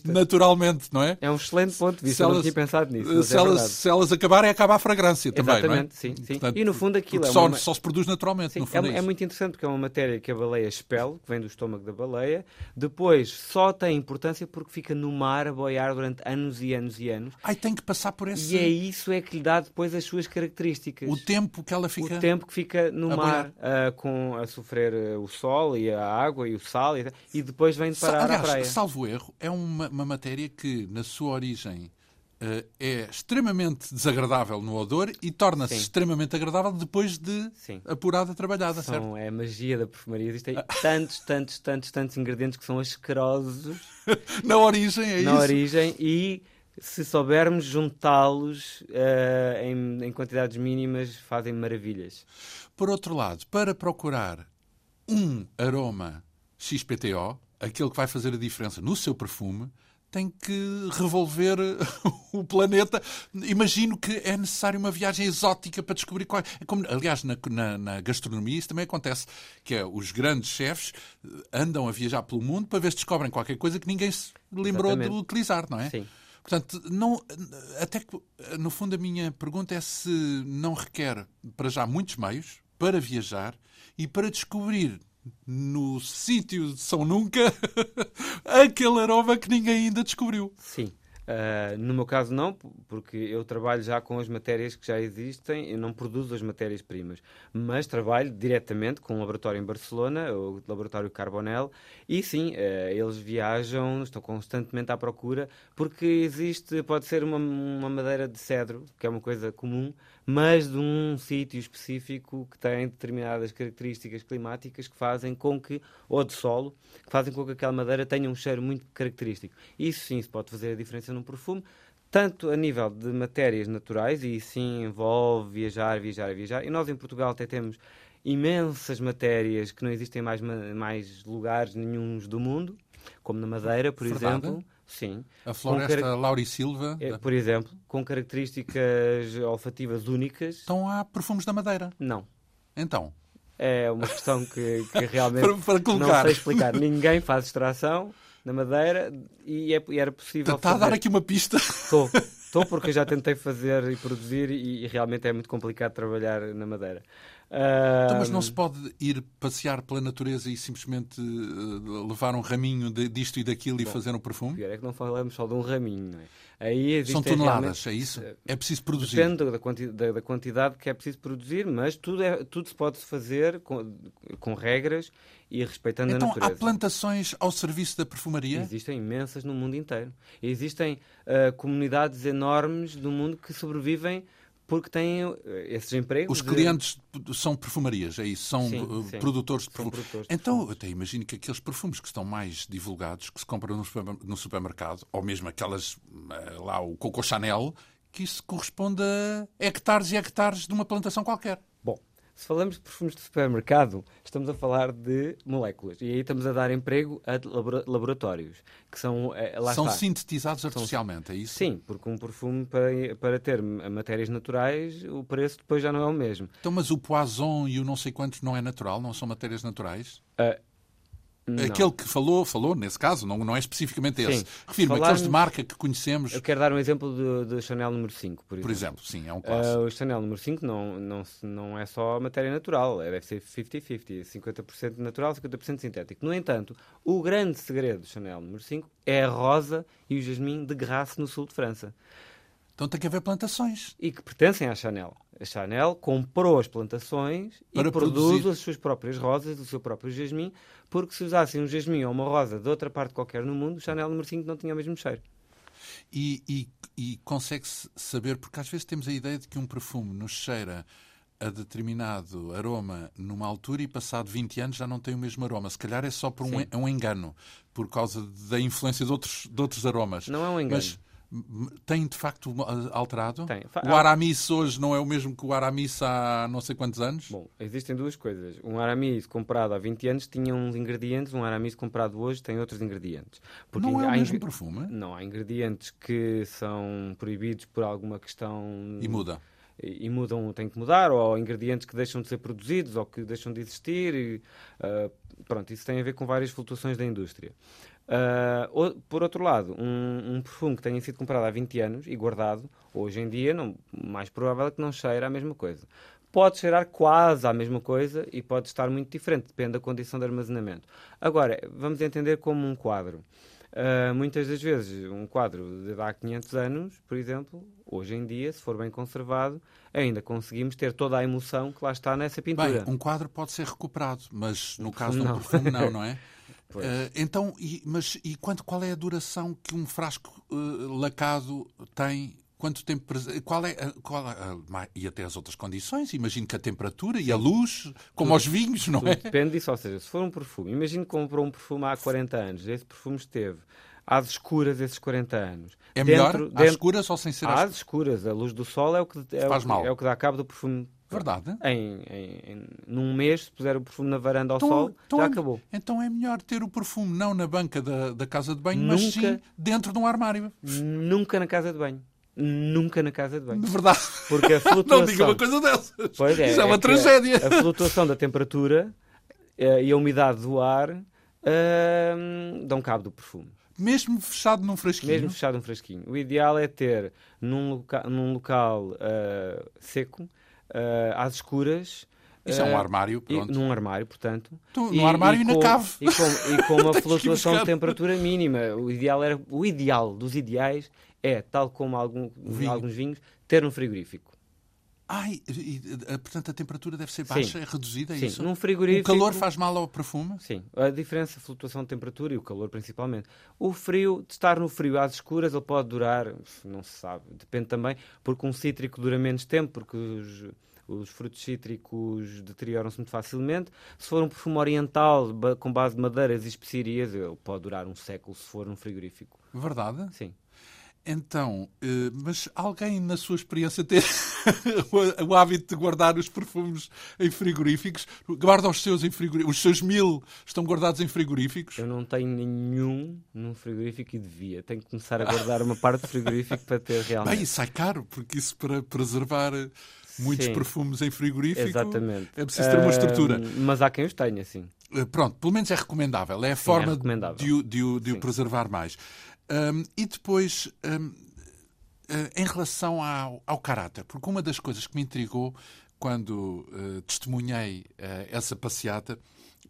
naturalmente, não é? É um excelente ponto de vista, se elas, não tinha pensado nisso. Se, é elas, se elas acabarem, acaba a fragrância também, Exatamente, não é? sim. sim. Portanto, e no fundo aquilo é uma... só, só se produz naturalmente, sim, no fundo é, é, é, muito interessante porque é uma matéria que a baleia expele, que vem do estômago da baleia, depois só tem importância porque fica no mar a boiar durante anos e anos e anos. Ai, tem que passar por esse... E é isso é que lhe dá depois as suas características. O tempo que ela fica... O tempo que fica no a mar uh, com, a sofrer uh, o sol e a água e o sal e, e depois vem de parar Aliás, à praia. Salvo erro, é uma, uma matéria que na sua origem Uh, é extremamente desagradável no odor e torna-se extremamente agradável depois de Sim. apurada, trabalhada, são, certo? É a magia da perfumaria. Existem tantos, tantos, tantos, tantos ingredientes que são asquerosos. na origem, é na isso? Na origem e se soubermos juntá-los uh, em, em, quantidades mínimas, fazem maravilhas. Por outro lado, para procurar um aroma XPTO, aquele que vai fazer a diferença no seu perfume, tem que revolver o planeta. Imagino que é necessário uma viagem exótica para descobrir qual é. Como, aliás, na, na, na, gastronomia isso também acontece, que é os grandes chefes andam a viajar pelo mundo para ver se descobrem qualquer coisa que ninguém se lembrou Exatamente. de utilizar, não é? Sim. Portanto, não, até que, no fundo, a minha pergunta é se não requer, para já, muitos meios para viajar e para descobrir no sítio de São Nunca aquele aroma que ninguém ainda descobriu. Sim. Uh, no meu caso, não, porque eu trabalho já com as matérias que já existem, eu não produzo as matérias-primas, mas trabalho diretamente com um laboratório em Barcelona, o laboratório Carbonel, e sim, uh, eles viajam, estão constantemente à procura, porque existe, pode ser uma, uma madeira de cedro, que é uma coisa comum, mas de um sítio específico que tem determinadas características climáticas que fazem com que, ou de solo, que fazem com que aquela madeira tenha um cheiro muito característico. Isso sim se pode fazer a diferença num perfume, tanto a nível de matérias naturais, e sim envolve viajar, viajar, viajar. E nós em Portugal até temos imensas matérias que não existem mais, mais lugares nenhums do mundo, como na Madeira, por Verdade. exemplo. Sim. A floresta car... Lauri Silva. É, por exemplo, com características olfativas únicas. Estão há perfumes da Madeira? Não. Então? É uma questão que, que realmente para, para não sei explicar. Ninguém faz extração na Madeira e, é, e era possível. Está fazer... a dar aqui uma pista. Estou. Estou porque já tentei fazer e produzir e, e, realmente é muito complicado trabalhar na Madeira. Então, mas não se pode ir passear pela natureza e simplesmente uh, levar um raminho de, disto e daquilo Bom, e fazer um perfume? Pior é que não falamos só de um raminho, não é? Aí São toneladas, é isso? É preciso produzir. Depende da, quanti da, da, quantidade que é preciso produzir, mas tudo, é, tudo se pode fazer com, com regras e respeitando então, a natureza. Então há plantações ao serviço da perfumaria? Existem imensas no mundo inteiro. Existem uh, comunidades enormes do mundo que sobrevivem porque têm eh, esses empregos. Os clientes de... são perfumarias, é isso? São sim, eh, sim. produtores de perfumes. Então, eu até imagino que aqueles perfumes que estão mais divulgados, que se compram no supermercado, ou mesmo aquelas, eh, lá, o Coco Chanel, que isso corresponde a hectares e hectares de uma plantação qualquer. Se falamos de perfumes de supermercado, estamos a falar de moléculas. E aí estamos a dar emprego a laboratórios, que são... Eh, são está. sintetizados artificialmente, são... é isso? Sim, porque um perfume, para, para ter matérias naturais, o preço depois já não é o mesmo. Então, mas o poison e o não sei quantos não é natural? Não são matérias naturais? Uh, não. Aquele que falou, falou, nesse caso, não, não é especificamente esse. Refiro-me aqueles de marca que conhecemos. Eu quero dar um exemplo do, do Chanel número 5, por exemplo. Por exemplo, sim, é um clássico. Uh, o Chanel número 5 não, não, não é só matéria natural, é, deve ser 50-50, 50%, natural, 50% sintético. No entanto, o grande segredo do Chanel número 5 é a rosa e o jasmim de Grasse, no sul de França. Então tem que haver plantações. E que pertencem à Chanel. A Chanel comprou as plantações Para e produz produzir. as suas próprias rosas, o seu próprio jasmim, porque se usassem um jasmim ou uma rosa de outra parte qualquer no mundo, o Chanel número 5 não tinha o mesmo cheiro. E, e, e consegue-se saber, porque às vezes temos a ideia de que um perfume nos cheira a determinado aroma numa altura e passado 20 anos já não tem o mesmo aroma. Se calhar é só por um, um engano, por causa da influência de outros, de outros aromas. Não é um engano. Mas, tem de facto alterado? Tem. O Aramis hoje não é o mesmo que o Aramis há não sei quantos anos? Bom, existem duas coisas. Um Aramis comprado há 20 anos tinha uns ingredientes, um Aramis comprado hoje tem outros ingredientes. Porque não é o mesmo perfume? Não, há ingredientes que são proibidos por alguma questão... E muda? E, mudam, tem que mudar, ou ingredientes que deixam de ser produzidos ou que deixam de existir. E, uh, pronto, isso tem a ver com várias flutuações da indústria. Uh, por outro lado, um, um, perfume que tenha sido comprado há 20 anos e guardado, hoje em dia, não, mais provável é que não cheire a mesma coisa. Pode cheirar quase a mesma coisa e pode estar muito diferente, depende da condição de armazenamento. Agora, vamos entender como um quadro. Uh, muitas das vezes, um quadro de há 500 anos, por exemplo, hoje em dia, se for bem conservado, ainda conseguimos ter toda a emoção que lá está nessa pintura. Bem, um quadro pode ser recuperado, mas no caso de um perfume, não, não é? Uh, então, e, mas e quanto, qual é a duração que um frasco uh, lacado tem? Quanto tempo? Qual é, qual é, e até as outras condições? Imagino que a temperatura e a luz, como Tudo. aos vinhos, não é? Depende disso. Ou seja, se for um perfume, imagino que comprou um perfume há 40 anos, esse perfume esteve às escuras esses 40 anos. É melhor dentro, às escuras ou sem ser às, às escuras? A luz do sol é o que, é, o, é o que dá cabo do perfume Verdade. Em, em, num mês, se puser o perfume na varanda ao então, sol, então já é, acabou. Então é melhor ter o perfume não na banca da, da casa de banho, nunca, mas sim dentro de um armário. Nunca na casa de banho. Nunca na casa de banho. De verdade. Porque a flutuação... não diga uma coisa dessas. Pois é, Isso é, é uma tragédia. A, a, flutuação da temperatura uh, e a umidade do ar uh, dão cabo do perfume. Mesmo fechado num frasquinho? Mesmo fechado num frasquinho. O ideal é ter num, loca num local uh, seco uh, às escuras. Isso é um eh, armário, pronto. E, num armário, portanto. Tu, no armário e, e na com, cave. E com, e com uma flutuação de temperatura mínima. O ideal, era, o ideal dos ideais é, tal como algum, alguns vinhos, ter um frigorífico. Ai, e, portanto a temperatura deve ser baixa, sim. é reduzida, é sim. isso? Num frigorífico... O calor faz mal ao perfume? Sim, a diferença, a flutuação de temperatura e o calor principalmente. O frio, de estar no frio às escuras, ele pode durar, não se sabe, depende também, porque um cítrico dura menos tempo, porque os, os frutos cítricos deterioram-se muito facilmente. Se for um perfume oriental com base de madeiras e especiarias, ele pode durar um século se for um frigorífico. Verdade? Sim. Então, eh, mas alguém na sua experiência tem o hábito de guardar os perfumes em frigoríficos? Guarda os seus em frigoríficos? Os seus mil estão guardados em frigoríficos? Eu não tenho nenhum num frigorífico e devia. Tenho que começar a guardar uma parte do frigorífico para ter realmente. Bem, sai caro, porque isso para preservar muitos Sim, perfumes em frigorífico exatamente. é preciso ter uma estrutura. Uh, mas há quem os tenha, sim. Uh, pronto, pelo menos é recomendável. É a Sim, é forma é recomendável. de, de, de o preservar mais. Um, e depois, um, uh, em relação ao, ao caráter, porque uma das coisas que me intrigou quando uh, testemunhei uh, essa passeata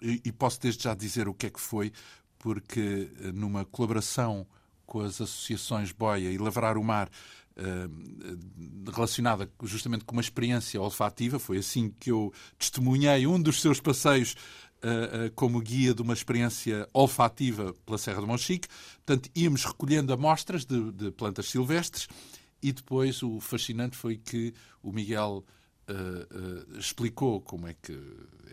e, e, posso desde já dizer o que é que foi, porque uh, numa colaboração com as associações Boia e Lavrar o Mar, relacionada justamente com uma experiência olfativa, foi assim que eu testemunhei um dos seus passeios como guia de uma experiência olfativa pela Serra do Monchique. Portanto, íamos recolhendo amostras de, de plantas silvestres e depois o fascinante foi que o Miguel uh, uh, explicou como é que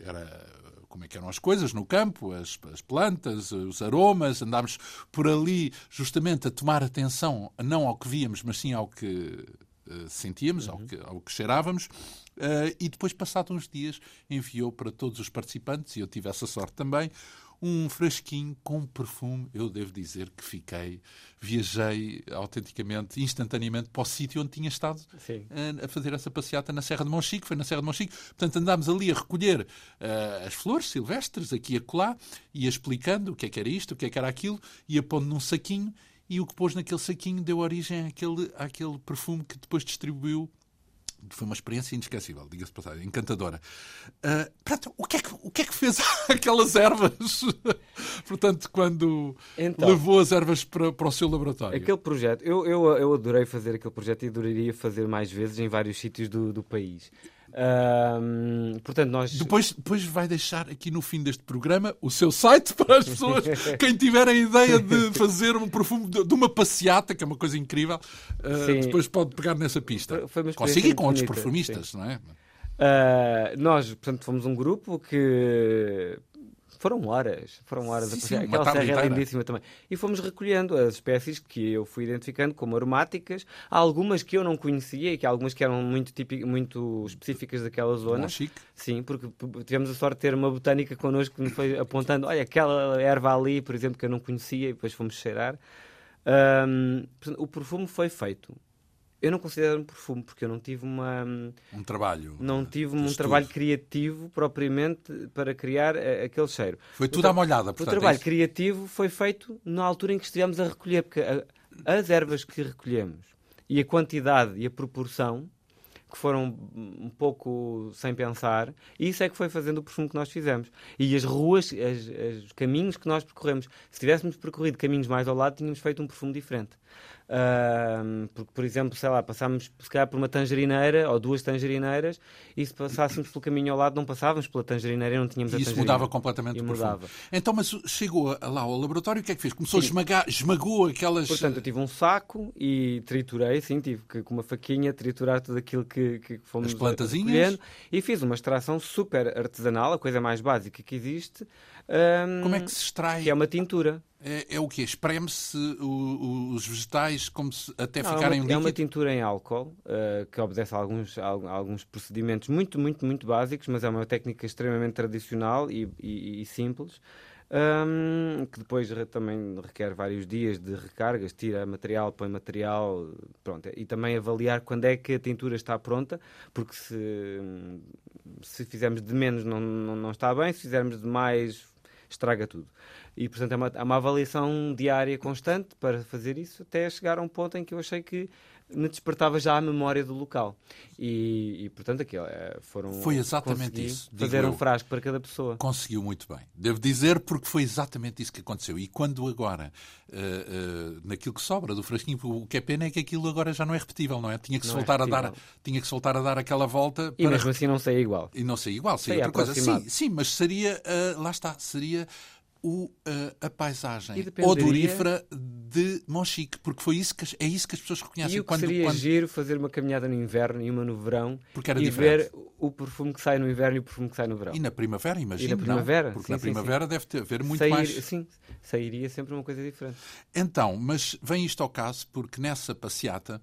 era como é que eram as coisas no campo, as, as, plantas, os aromas, andámos por ali justamente a tomar atenção não ao que víamos, mas sim ao que uh, sentíamos, uhum. ao, que, ao que cheirávamos. Uh, e depois, passados uns dias, enviou para todos os participantes, e eu tive essa sorte também, um frasquinho com perfume. Eu devo dizer que fiquei, viajei autenticamente, instantaneamente para o sítio onde tinha estado a, a fazer essa passeata na Serra de Monchique. Foi na Serra de Monchique. Portanto, andámos ali a recolher uh, as flores silvestres, aqui e acolá, ia explicando o que é que era isto, o que é que era aquilo, ia pondo num saquinho e o que pôs naquele saquinho deu origem àquele, àquele perfume que depois distribuiu foi uma experiência inesquecível, diga-se passagem, encantadora. Uh, portanto, o que, é que, o que é que fez aquelas ervas? portanto, quando então, levou as ervas para, para o seu laboratório? Aquele projeto, eu, eu, eu adorei fazer aquele projeto e adoraria fazer mais vezes em vários sítios do, do país portanto, nós... depois, depois vai deixar aqui no fim deste programa o seu site para as pessoas, quem tiver a ideia de fazer um perfume de, de uma passeata, que é uma coisa incrível, uh, depois pode pegar nessa pista. Consiga ir com outros perfumistas, sim. não é? Uh, nós, portanto, fomos um grupo que foram horas, foram horas sim, a passear. Aquela serra é lindíssima também. E fomos recolhendo as espécies que eu fui identificando como aromáticas. Há algumas que eu não conhecia e que algumas que eram muito, típicas, muito específicas daquela zona. chique. Sim, porque tivemos a sorte de ter uma botânica connosco que nos foi apontando, olha, aquela erva ali, por exemplo, que eu não conhecia, e depois fomos cheirar. Um, o perfume foi feito eu não considero um perfume porque eu não tive uma um trabalho não tive um trabalho criativo propriamente para criar eh, aquele cheiro foi tudo o à molhada portanto, o trabalho é criativo foi feito na altura em que estivemos a recolher porque a, as ervas que recolhemos e a quantidade e a proporção que foram um pouco sem pensar, isso é que foi fazendo o perfume que nós fizemos. E as ruas, as, os caminhos que nós percorremos, se tivéssemos percorrido caminhos mais ao lado, tínhamos feito um perfume diferente. Uh, porque, por exemplo, sei lá, passámos se calhar por uma tangerineira ou duas tangerineiras e se passássemos pelo caminho ao lado não passávamos pela tangerineira e não tínhamos e a isso mudava completamente e o mudava. perfume. Então, mas chegou lá ao laboratório o que é que fez? Começou sim. a esmagar, esmagou aquelas... Portanto, eu tive um saco e triturei, sim, tive que com uma faquinha triturar tudo aquilo que, que fomos As plantazinhas? E fiz uma extração super artesanal, a coisa mais básica que existe. Um, Como é que se extrai? Que é uma tintura é, é o quê? Espreme-se os vegetais como se, até Não, ficarem é uma, líquido? É uma tintura em álcool uh, que obedece a alguns, a alguns procedimentos muito, muito, muito básicos, mas é uma técnica extremamente tradicional e, e, e simples. Um, que depois também requer vários dias de recargas, tira material, põe material, pronto, e também avaliar quando é que a tintura está pronta, porque se, se fizermos de menos não, não, não está bem, se fizermos de mais estraga tudo. E, portanto, é uma, é uma avaliação diária constante para fazer isso, até chegar a um ponto em que eu achei que me despertava já a memória do local. E, e portanto, aquilo é, foram. Foi exatamente isso. Fazer um frasco para cada pessoa. Conseguiu muito bem. Devo dizer, porque foi exatamente isso que aconteceu. E quando agora, uh, uh, naquilo que sobra do frasquinho, o que é pena é que aquilo agora já não é repetível, não é? Tinha que, se voltar, é a dar, tinha que voltar a dar aquela volta. E mesmo assim não sei igual. E não sei igual, outra coisa. Sim, sim, mas seria. Uh, lá está, seria o, a, a paisagem odorífera de Monchique, porque foi isso que, é isso que as pessoas reconhecem. E o quando, seria quando... giro fazer uma caminhada no inverno e uma no verão porque era e diferente. ver o perfume que sai no inverno e o perfume que sai no verão. E na primavera, imagino. E na primavera, não? Porque sim, na primavera sim, deve ter, haver muito Sair, mais. Sim, sairia sempre uma coisa diferente. Então, mas vem isto ao caso porque nessa passeata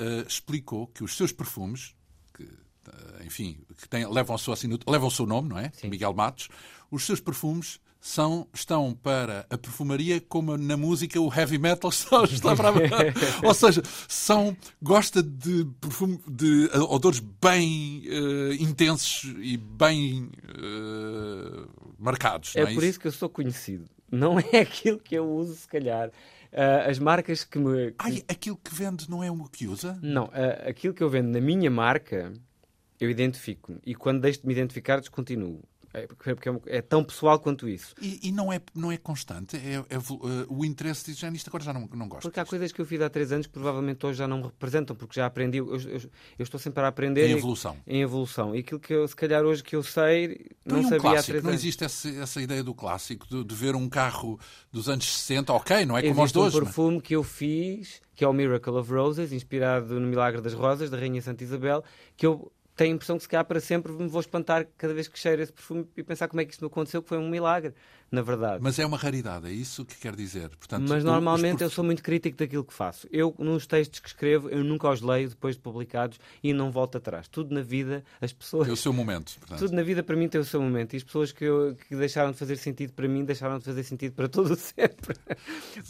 uh, explicou que os seus perfumes, que, uh, enfim, que têm, levam, a sua levam o seu nome, não é? Sim. Miguel Matos, os seus perfumes são, estão para a perfumaria como na música o heavy metal está, está para Ou seja, são, gosta de, perfume, de odores bem uh, intensos e bem uh, marcados. É, é por isso? isso? que eu sou conhecido. Não é aquilo que eu uso, se calhar. Uh, as marcas que me. Que... Ai, aquilo que vende não é o que usa? Não, aquilo que eu vendo na minha marca Eu identifico-me. E quando deixo de me identificar, descontinuo. É, porque é, é, tão pessoal quanto isso. E, e, não, é, não é constante? É, é uh, o interesse diz, já nisto agora já não, não gosto. Porque há coisas que eu fiz há três anos que provavelmente hoje já não me representam, porque já aprendi. Eu, eu, eu estou sempre a aprender. Em evolução. E, em evolução. E aquilo que eu, se calhar hoje que eu sei, não um sabia clássico, há três não anos. existe essa, essa ideia do clássico, de, de, ver um carro dos anos 60, ok, não é como existe os dois. um perfume mas... que eu fiz, que é o Miracle of Roses, inspirado no Milagre das Rosas, da Rainha Santa Isabel, que eu tenho a impressão que se calhar para sempre me vou espantar cada vez que cheiro esse perfume e pensar como é que isto não aconteceu, que foi um milagre na verdade. Mas é uma raridade, é isso que quer dizer. Portanto, Mas normalmente eu sou muito crítico daquilo que faço. Eu, nos textos que escrevo, eu nunca os leio depois de publicados e não volto atrás. Tudo na vida, as pessoas. Tem o seu momento. Portanto. Tudo na vida para mim tem o seu momento. E as pessoas que, eu, que deixaram de fazer sentido para mim deixaram de fazer sentido para todo sempre.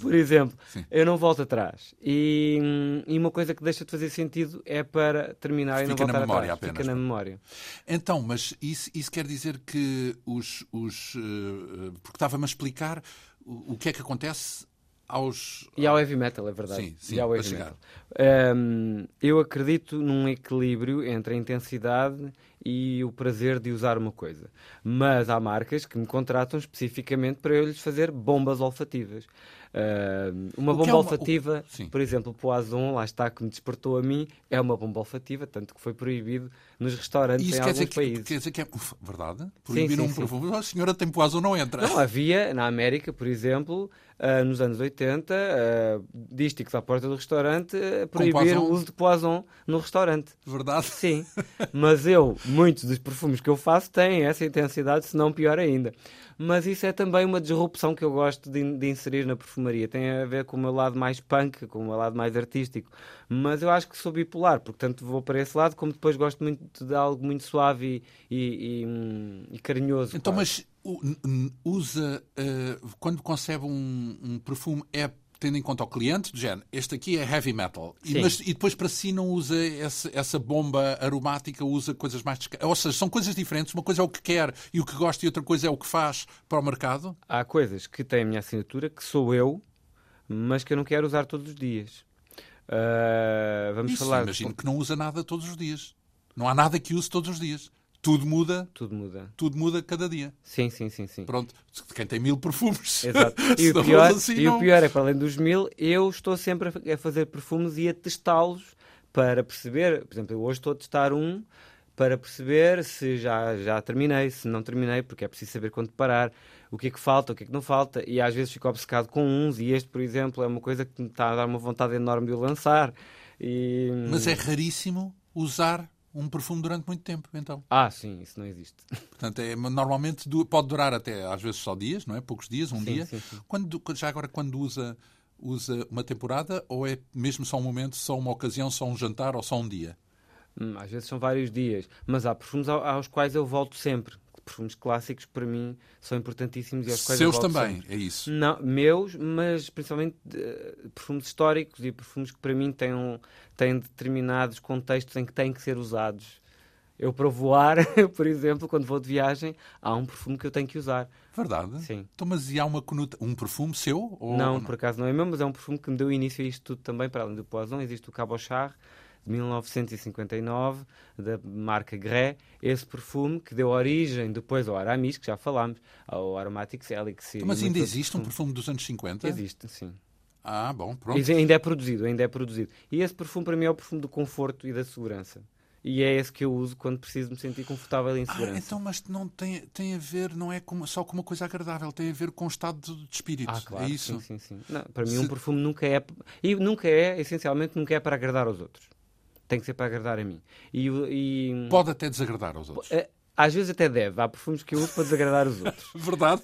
Por exemplo, Sim. eu não volto atrás. E, e, uma coisa que deixa de fazer sentido é para terminar Fica e não voltar na memória atrás. Apenas. Fica na memória. Então, mas isso, isso quer dizer que os. os uh, porque estava-me a explicar o, o que é que acontece aos... E ao heavy metal, é verdade. Sim, sim, e ao heavy metal. Um, eu acredito num equilíbrio entre a intensidade e o prazer de usar uma coisa. Mas há marcas que me contratam especificamente para eu lhes fazer bombas olfativas. Uh, uma bomba é uma... olfativa, o... por exemplo, o Poison, lá está, que me despertou a mim, é uma bomba olfativa, tanto que foi proibido nos restaurantes Isso em alguns dizer países. Que, quer dizer que é verdade? Proibir um perfume. A senhora tem Poison, não entra. Não, havia, na América, por exemplo, uh, nos anos 80, uh, dísticos à porta do restaurante, uh, proibir o uso de Poison no restaurante. Verdade? Sim. Mas eu, muitos dos perfumes que eu faço têm essa intensidade, se não pior ainda mas isso é também uma disrupção que eu gosto de, de, inserir na perfumaria. Tem a ver com o meu lado mais punk, com o meu lado mais artístico. Mas eu acho que sou bipolar, porque tanto vou para esse lado, como depois gosto muito de algo muito suave e, e, e, e carinhoso. Então, quase. mas usa, uh, quando concebe um, um perfume, é tendo em conta o cliente, do género, este aqui é heavy metal. E, mas, e depois para si não usa essa, essa bomba aromática, usa coisas mais... Ou seja, são coisas diferentes. Uma coisa é o que quer e o que gosta e outra coisa é o que faz para o mercado. Há coisas que têm a minha assinatura, que sou eu, mas que eu não quero usar todos os dias. Uh, vamos Isso, falar... imagino que não usa nada todos os dias. Não há nada que use todos os dias. Tudo muda. Tudo muda. Tudo muda cada dia. Sim, sim, sim. sim. Pronto, quem tem mil perfumes. Exato. E, o pior, assim, e o pior é, para além dos mil, eu estou sempre a fazer perfumes e a testá-los para perceber. Por exemplo, eu hoje estou a testar um para perceber se já, já terminei, se não terminei, porque é preciso saber quando parar, o que é que falta, o que é que não falta, e às vezes fico obcecado com uns, e este, por exemplo, é uma coisa que me está a dar uma vontade enorme de o lançar. E... Mas é raríssimo usar um perfume durante muito tempo, então. Ah, sim, isso não existe. Portanto, é, normalmente pode durar até, às vezes, só dias, não é? Poucos dias, um sim, dia. Sim, sim. Quando, já agora, quando usa, usa uma temporada, ou é mesmo só um momento, só uma ocasião, só um jantar ou só um dia? Hum, às vezes são vários dias, mas há perfumes aos quais eu volto sempre perfumes clássicos para mim são importantíssimos e aos quais Seus eu também, sempre. é isso? Não, meus, mas principalmente uh, perfumes históricos e perfumes que para mim têm, um, têm determinados contextos em que têm que ser usados. Eu para voar, por exemplo, quando vou de viagem, há um perfume que eu tenho que usar. Verdade? Sim. Então, mas e há uma conota... um perfume seu? Ou... Não, por acaso não é meu, mas é um perfume que me deu início a isto tudo também, para além do Poison. Existe o Cabochard, de 1959, da marca Gré, esse perfume que deu origem depois ao Aramis, que já falámos, ao Aromatics Elixir. Mas ainda existe um perfume dos anos 50? Existe, sim. Ah, bom, pronto. Ainda é produzido, ainda é produzido. E esse perfume para mim é o perfume do conforto e da segurança. E é esse que eu uso quando preciso me sentir confortável e em segurança. Ah, então, mas não tem, tem a ver, não é com, só com uma coisa agradável, tem a ver com o estado de espírito. Ah, claro. É isso? Sim, sim, sim. Não, para mim, Se... um perfume nunca é. E nunca é, essencialmente, nunca é para agradar aos outros. Tem que ser para agradar a mim. E, e... Pode até desagradar aos outros. É, às vezes até deve. Há perfumes que eu uso para desagradar os outros. Verdade.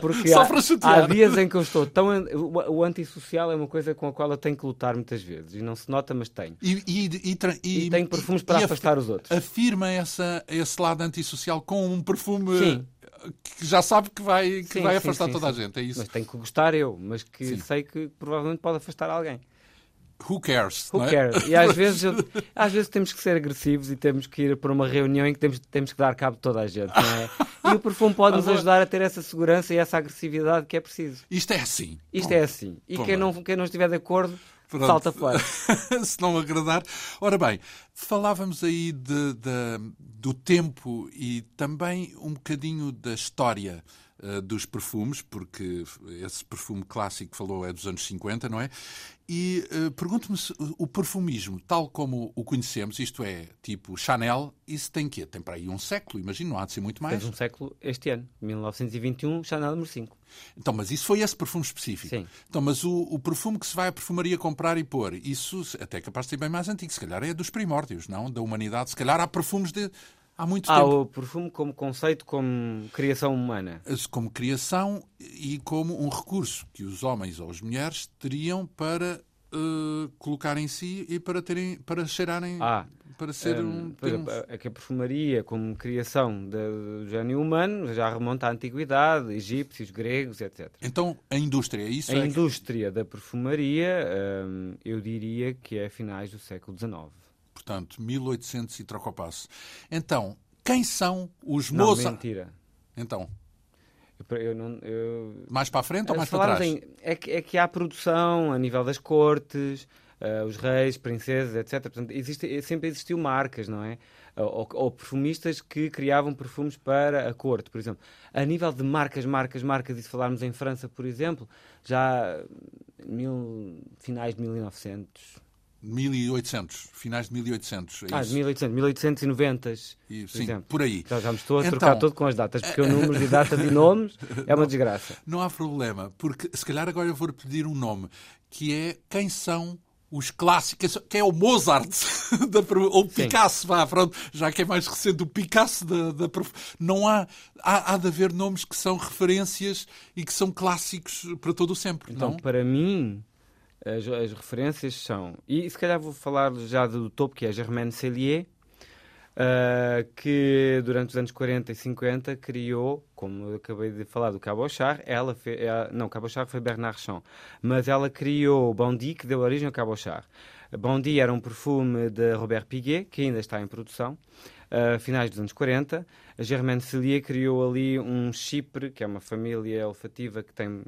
Porque Só há, para chatear. há dias em que eu estou tão. O, antissocial é uma coisa com a qual eu tenho que lutar muitas vezes. E não se nota, mas tenho. E, e, e, e tenho perfumes para afastar os outros. Afirma essa, esse lado antissocial com um perfume. Sim. Que já sabe que vai, que sim, vai sim, afastar sim, toda a gente, é isso? Mas tenho que gostar eu, mas que sei que provavelmente pode afastar alguém. Who cares? Who é? cares? E às vezes, às vezes temos que ser agressivos e temos que ir para uma reunião em que temos, temos que dar cabo de toda a gente, é? E o perfume pode nos ajudar a ter essa segurança e essa agressividade que é preciso. Isto é assim. Isto é assim. E quem não, quem não estiver de acordo Pronto. Salta fora. Se não agradar. Ora bem, falávamos aí de, de, do tempo e também um bocadinho da história uh, dos perfumes, porque esse perfume clássico que falou é dos anos 50, não é? E uh, pergunto-me se o perfumismo, tal como o conhecemos, isto é, tipo Chanel, isso tem quê? Tem para aí um século, imagino, não há de ser muito mais. Tem um século este ano, 1921, Chanel número 5. Então, mas isso foi esse perfume específico. Sim. Então, mas o, o, perfume que se vai à perfumaria comprar e pôr, isso até é capaz de ser bem mais antigo. Se calhar é dos primórdios, não? Da humanidade. Se calhar há perfumes de há muito há tempo. o perfume como conceito, como criação humana. Como criação e como um recurso que os homens ou as mulheres teriam para uh, colocar em si e para terem para cheirarem ah, para ser um, um exemplo, a, a perfumaria como criação do gênio humano já remonta à antiguidade egípcios gregos etc então a indústria é isso a é indústria que... da perfumaria um, eu diria que é finais do século XIX portanto 1800 e troca o passo então quem são os Não, mentira então eu não, eu... Mais para a frente ou mais para trás? Em, é, que, é que há produção a nível das cortes, uh, os reis, princesas, etc. Portanto, existe, sempre existiu marcas, não é? Ou, ou, perfumistas que criavam perfumes para a corte, por exemplo. A nível de marcas, marcas, marcas, e se falarmos em França, por exemplo, já mil, finais de 1900, 1800, finais de 1800. É ah, de 1800, 1890. E, sim, exemplo. por aí. Já, já me estou a então, trocar todo com as datas, porque o número de datas e nomes é uma desgraça. Não há problema, porque se calhar agora eu vou pedir um nome, que é quem são os clássicos, que é o Mozart, da, ou Picasso, vá, pronto, já que é mais recente, o Picasso da, da Não há, há, há de haver nomes que são referências e que são clássicos para todo o sempre. Então, não? para mim, as, as, referências são. E se calhar vou falar já do topo, que é Germaine Cellier, uh, que durante os anos 40 e 50 criou, como acabei de falar do Cabochard, ela fez, ela, não, Cabochard foi Bernard Chon, mas ela criou Bondi, que deu origem ao Cabochard. Bondi era um perfume de Robert Piguet, que ainda está em produção, uh, finais dos anos 40. A Germaine Cellier criou ali um chipre, que é uma família olfativa que tem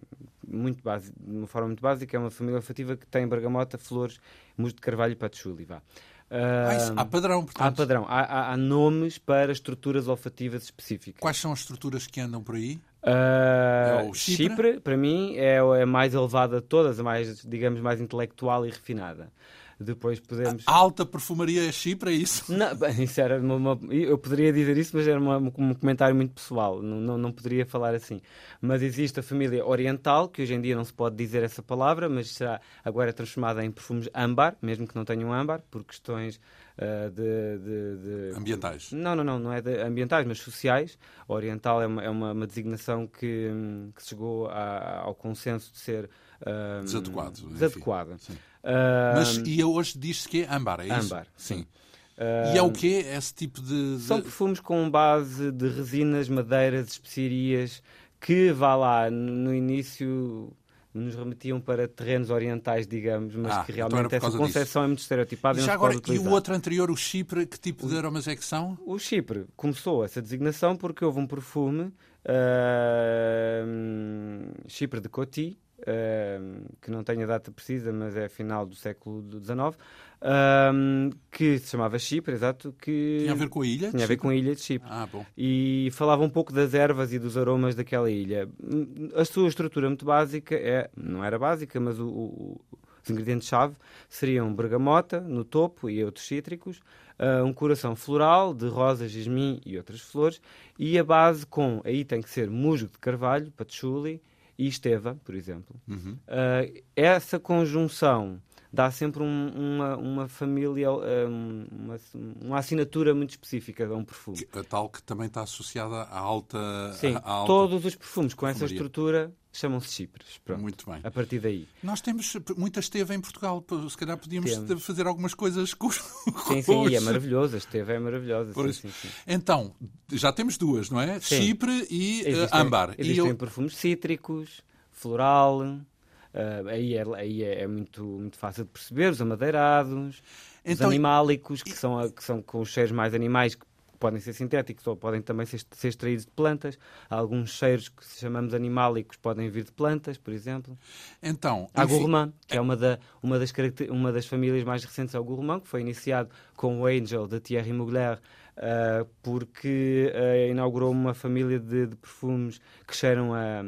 muito base, de uma forma muito básica, é uma família olfativa que tem bergamota, flores, musgo de carvalho e patchouli. Vá. Uh, há padrão, portanto. Há padrão. Há, há, há, nomes para estruturas olfativas específicas. Quais são as estruturas que andam por aí? Uh, é Chipre? Chipre? para mim, é a é mais elevada de todas, a mais, digamos, mais intelectual e refinada. Depois podemos. A alta perfumaria é Chipre, é isso? Não, bem, isso era uma, uma, eu poderia dizer isso, mas era uma, um comentário muito pessoal. Não, não, não, poderia falar assim. Mas existe a família oriental, que hoje em dia não se pode dizer essa palavra, mas será agora transformada em perfumes âmbar, mesmo que não tenham âmbar, por questões uh, de, de, de, Ambientais? Não, não, não, não é ambientais, mas sociais. oriental é uma, é uma, uma designação que, que chegou a, ao consenso de ser. Uh, desadequado. Desadequado. Mas e hoje diz-se que é âmbar, é isso? Âmbar, sim. e é o quê? Esse tipo de, de, São perfumes com base de resinas, madeiras, especiarias, que, vá lá, no início nos remetiam para terrenos orientais, digamos, mas ah, que então realmente então essa concepção é muito estereotipada. E, já agora, e o outro anterior, o Chipre, que tipo o, de aromas é que são? O Chipre começou essa designação porque houve um perfume, uh, Chipre de Coty, que não tenho a data precisa, mas é final do século XIX, que se chamava Chipre, exato. Que tinha a ver com a ilha? Tinha a ver com a ilha de Chipre. Ah, bom. E falava um pouco das ervas e dos aromas daquela ilha. A sua estrutura muito básica é, não era básica, mas o, o, os ingredientes-chave seriam bergamota no topo e outros cítricos, uh, um coração floral de rosa, jasmim e outras flores, e a base com, aí tem que ser musgo de carvalho, patchouli, e Esteva, por exemplo. Uhum. Uh, essa conjunção dá sempre um, uma, uma família, uma, uma assinatura muito específica a um perfume. A tal que também está associada à alta. Sim, à alta todos os perfumes com essa estrutura chamam-se chipres. Pronto, Muito bem. A partir daí. Nós temos muita esteve em Portugal. Se calhar podíamos temos. fazer algumas coisas com Sim, sim, e é maravilhoso. A esteve é maravilhosa. Sim, sim, sim. Então, já temos duas, não é? Chipre e eh, existem, âmbar. Existem e eu... perfumes cítricos, floral. Uh, aí é, aí é, é, muito, muito fácil de perceber, os amadeirados, então, os animálicos, que, e... são, que são com os cheiros mais animais, podem ser sintéticos ou podem também ser, ser extraídos de plantas. Há alguns cheiros que chamamos animálicos podem vir de plantas, por exemplo. Então, Há gourmand, que é uma, da, uma, das, uma das famílias mais recentes ao gourmand, que foi iniciado com o Angel de Thierry Mugler, uh, porque uh, inaugurou uma família de, de, perfumes que cheiram a,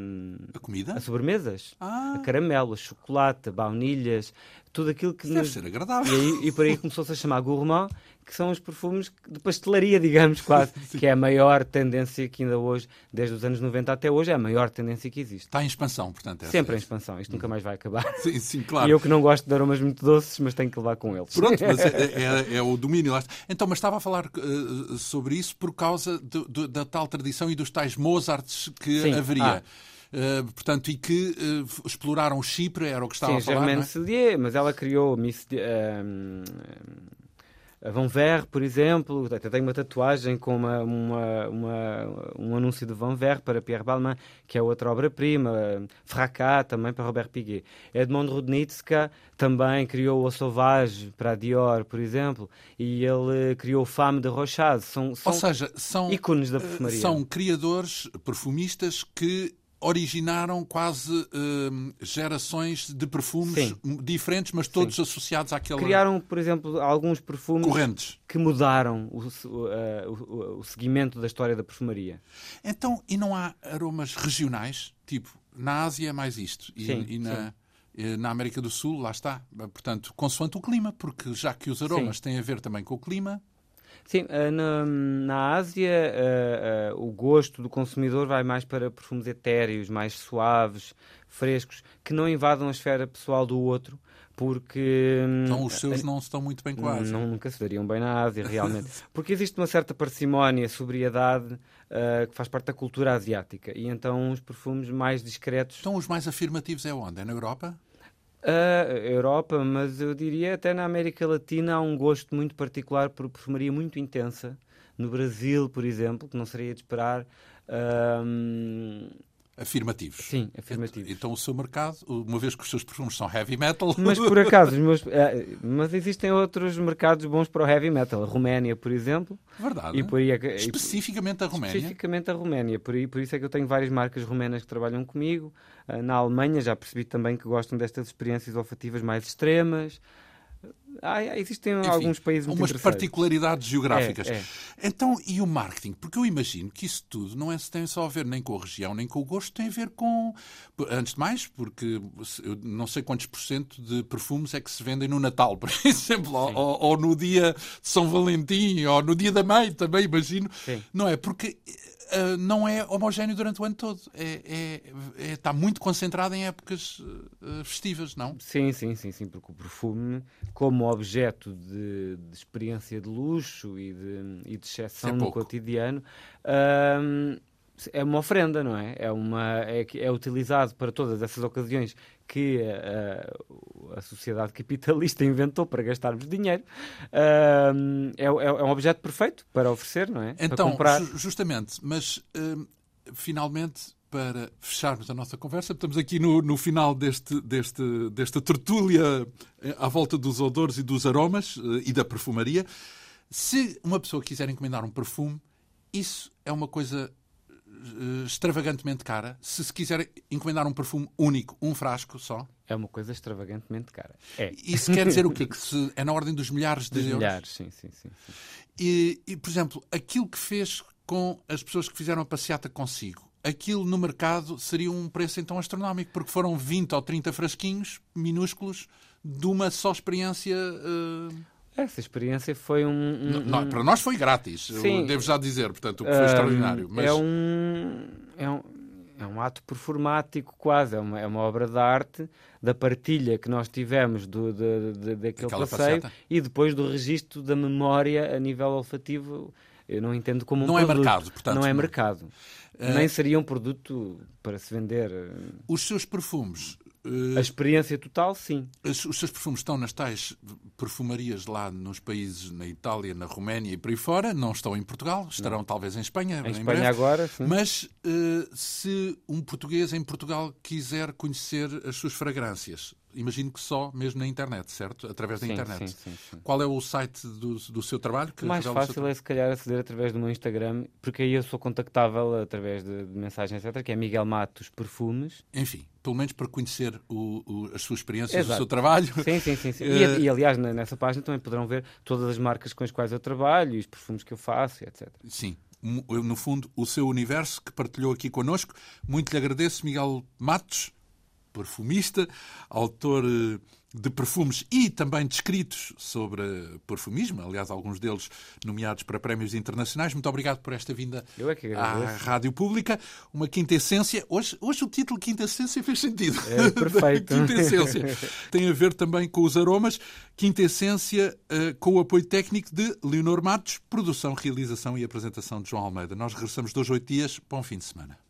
a comida? A sobremesas. Ah. A caramelo, a chocolate, a baunilhas, tudo aquilo que... Deve nos... ser agradável. E, aí, e por aí começou-se a chamar gourmand, que são os perfumes de pastelaria, digamos, quase, que é a maior tendência que ainda hoje, desde os anos 90 até hoje, é a maior tendência que existe. Está em expansão, portanto. Sempre em expansão, isto nunca mais vai acabar. Sim, sim, claro. E eu que não gosto de aromas muito doces, mas tenho que levar com eles. Pronto, mas é, é, é o domínio. Então, mas estava a falar uh, sobre isso por causa do, do, da tal tradição e dos tais Mozarts que sim. haveria. Ah. Uh, portanto, e que uh, exploraram Chipre, era o que estava Sim, a falar. Germaine é? Cellier, mas ela criou Miss, uh, a Van Ver, por exemplo, até tenho uma tatuagem com uma, uma, uma, um anúncio de Van Ver para Pierre Balmain, que é outra obra-prima, Fracas também para Robert Piguet. Edmond Rudnitska também criou o Sauvage para a Dior, por exemplo, e ele criou Femme de Rochade. São, são Ou seja, são ícones da perfumaria. São criadores, perfumistas que originaram quase uh, gerações de perfumes Sim. diferentes, mas todos Sim. associados àquela. Criaram, por exemplo, alguns perfumes correntes que mudaram o, uh, o, o, seguimento da história da perfumaria. Então, e não há aromas regionais? Tipo, na Ásia é mais isto, e, Sim. e na. Eh, na América do Sul, lá está. Portanto, consoante o clima, porque já que os aromas têm a ver também com o clima, Sim, eh, na, na Ásia uh, uh, o gosto do consumidor vai mais para perfumes etéreos, mais suaves, frescos, que não invadam a esfera pessoal do outro, porque... Então os seus uh, não estão muito bem com a Ásia. Não, nunca se dariam bem na Ásia, realmente. porque existe uma certa parcimónia, sobriedade, que faz parte da cultura asiática. E então os perfumes mais discretos... Então os mais afirmativos é onde? É na Europa? A Europa, mas eu diria até na América Latina há um gosto muito particular por perfumaria muito intensa. No Brasil, por exemplo, que não seria de esperar. Um, afirmativos. Sim, afirmativos. Então o seu mercado, uma vez que os seus perfumes são heavy metal. Mas por acaso, meus, eh, mas existem outros mercados bons para o heavy metal. A Roménia, por exemplo. Verdade. E por aí, é especificamente a Roménia. Especificamente a Roménia. Por, aí, por isso é que eu tenho várias marcas romenas que trabalham comigo. Eh, na Alemanha já percebi também que gostam destas experiências olfativas mais extremas. Existem Enfim, alguns países muito umas particularidades geográficas. É, é. Então, e o marketing? Porque eu imagino que isso tudo não é, tem só a ver nem com a região, nem com o gosto, tem a ver com. Antes de mais, porque eu não sei quantos por cento de perfumes é que se vendem no Natal, por exemplo, ou, ou, no dia de São Valentim, ou no dia da mãe, também imagino. Sim. Não é? Porque uh, não é homogéneo durante o ano todo. É, é, é, está muito concentrado em épocas uh, festivas, não? Sim, sim, sim, sim, porque o perfume, como objeto de, de experiência de luxo e de, e de exceção no cotidiano, uh, é uma ofrenda, não é? É, uma, é, é utilizado para todas essas ocasiões que uh, a sociedade capitalista inventou para gastarmos dinheiro. Uh, é, é, um objeto perfeito para oferecer, não é? Então, justamente, mas uh, finalmente para fecharmos a nossa conversa, estamos aqui no, no final deste, deste, desta tertúlia à volta dos odores e dos aromas e da perfumaria. Se uma pessoa quiser encomendar um perfume, isso é uma coisa extravagantemente cara. Se se quiser encomendar um perfume único, um frasco só. É uma coisa extravagantemente cara. É. Isso quer dizer o quê? Que se, é na ordem dos milhares de euros? milhares, sim, sim, sim. sim. E, e, por exemplo, aquilo que fez com as pessoas que fizeram a passeata consigo, aquilo no mercado seria um preço então astronómico, porque foram 20 ou 30 frasquinhos minúsculos de uma só experiência. Uh... Essa experiência foi um. um, Não, para nós foi grátis, Sim. devo já dizer, portanto, foi um, extraordinário. Mas... É, um, é, um, é um ato performático, quase, é uma, é uma obra de arte da partilha que nós tivemos do, de, de, daquele Aquela passeio faceta. e depois do registro da memória a nível olfativo. Eu não entendo como um não produto. é mercado, portanto. Não é mercado. Uh, Nem seria um produto para se vender. Os seus perfumes a experiência total, sim. Os, seus perfumes estão nas tais perfumarias lá nos países, na Itália, na Roménia e por aí fora, não estão em Portugal, estarão não. talvez em Espanha. Em, em Espanha breve. agora, sim. Mas uh, se um português em Portugal quiser conhecer as suas fragrâncias, imagino que só mesmo na internet, certo? Através da sim, internet. Sim, sim. Qual é o site do, do seu trabalho? o mais fácil é, se calhar, aceder através do meu Instagram, porque aí eu sou contactável através de, de mensagens, etc., que é Miguel Matos Perfumes. Enfim, pelo menos para conhecer o, o, as suas experiências, Exato. o seu trabalho. Sim, sim, sim. sim. E, uh... e, aliás, nessa página também poderão ver todas as marcas com as quais eu trabalho e os perfumes que eu faço, etc. Sim, no fundo, o seu universo que partilhou aqui connosco. Muito lhe agradeço, Miguel Matos, perfumista, autor eh, de perfumes e também de escritos sobre perfumismo, aliás, alguns deles nomeados para prémios internacionais. Muito obrigado por esta vinda é à Rádio Pública. Uma Quinta Essência. Hoje, hoje o título Quinta Essência fez sentido. É perfeito. Quinta Essência. Tem a ver também com os aromas. Quinta Essência uh, com o apoio técnico de Leonor Matos, produção, realização e apresentação de João Almeida. Nós regressamos dois, oito dias. Bom fim de semana.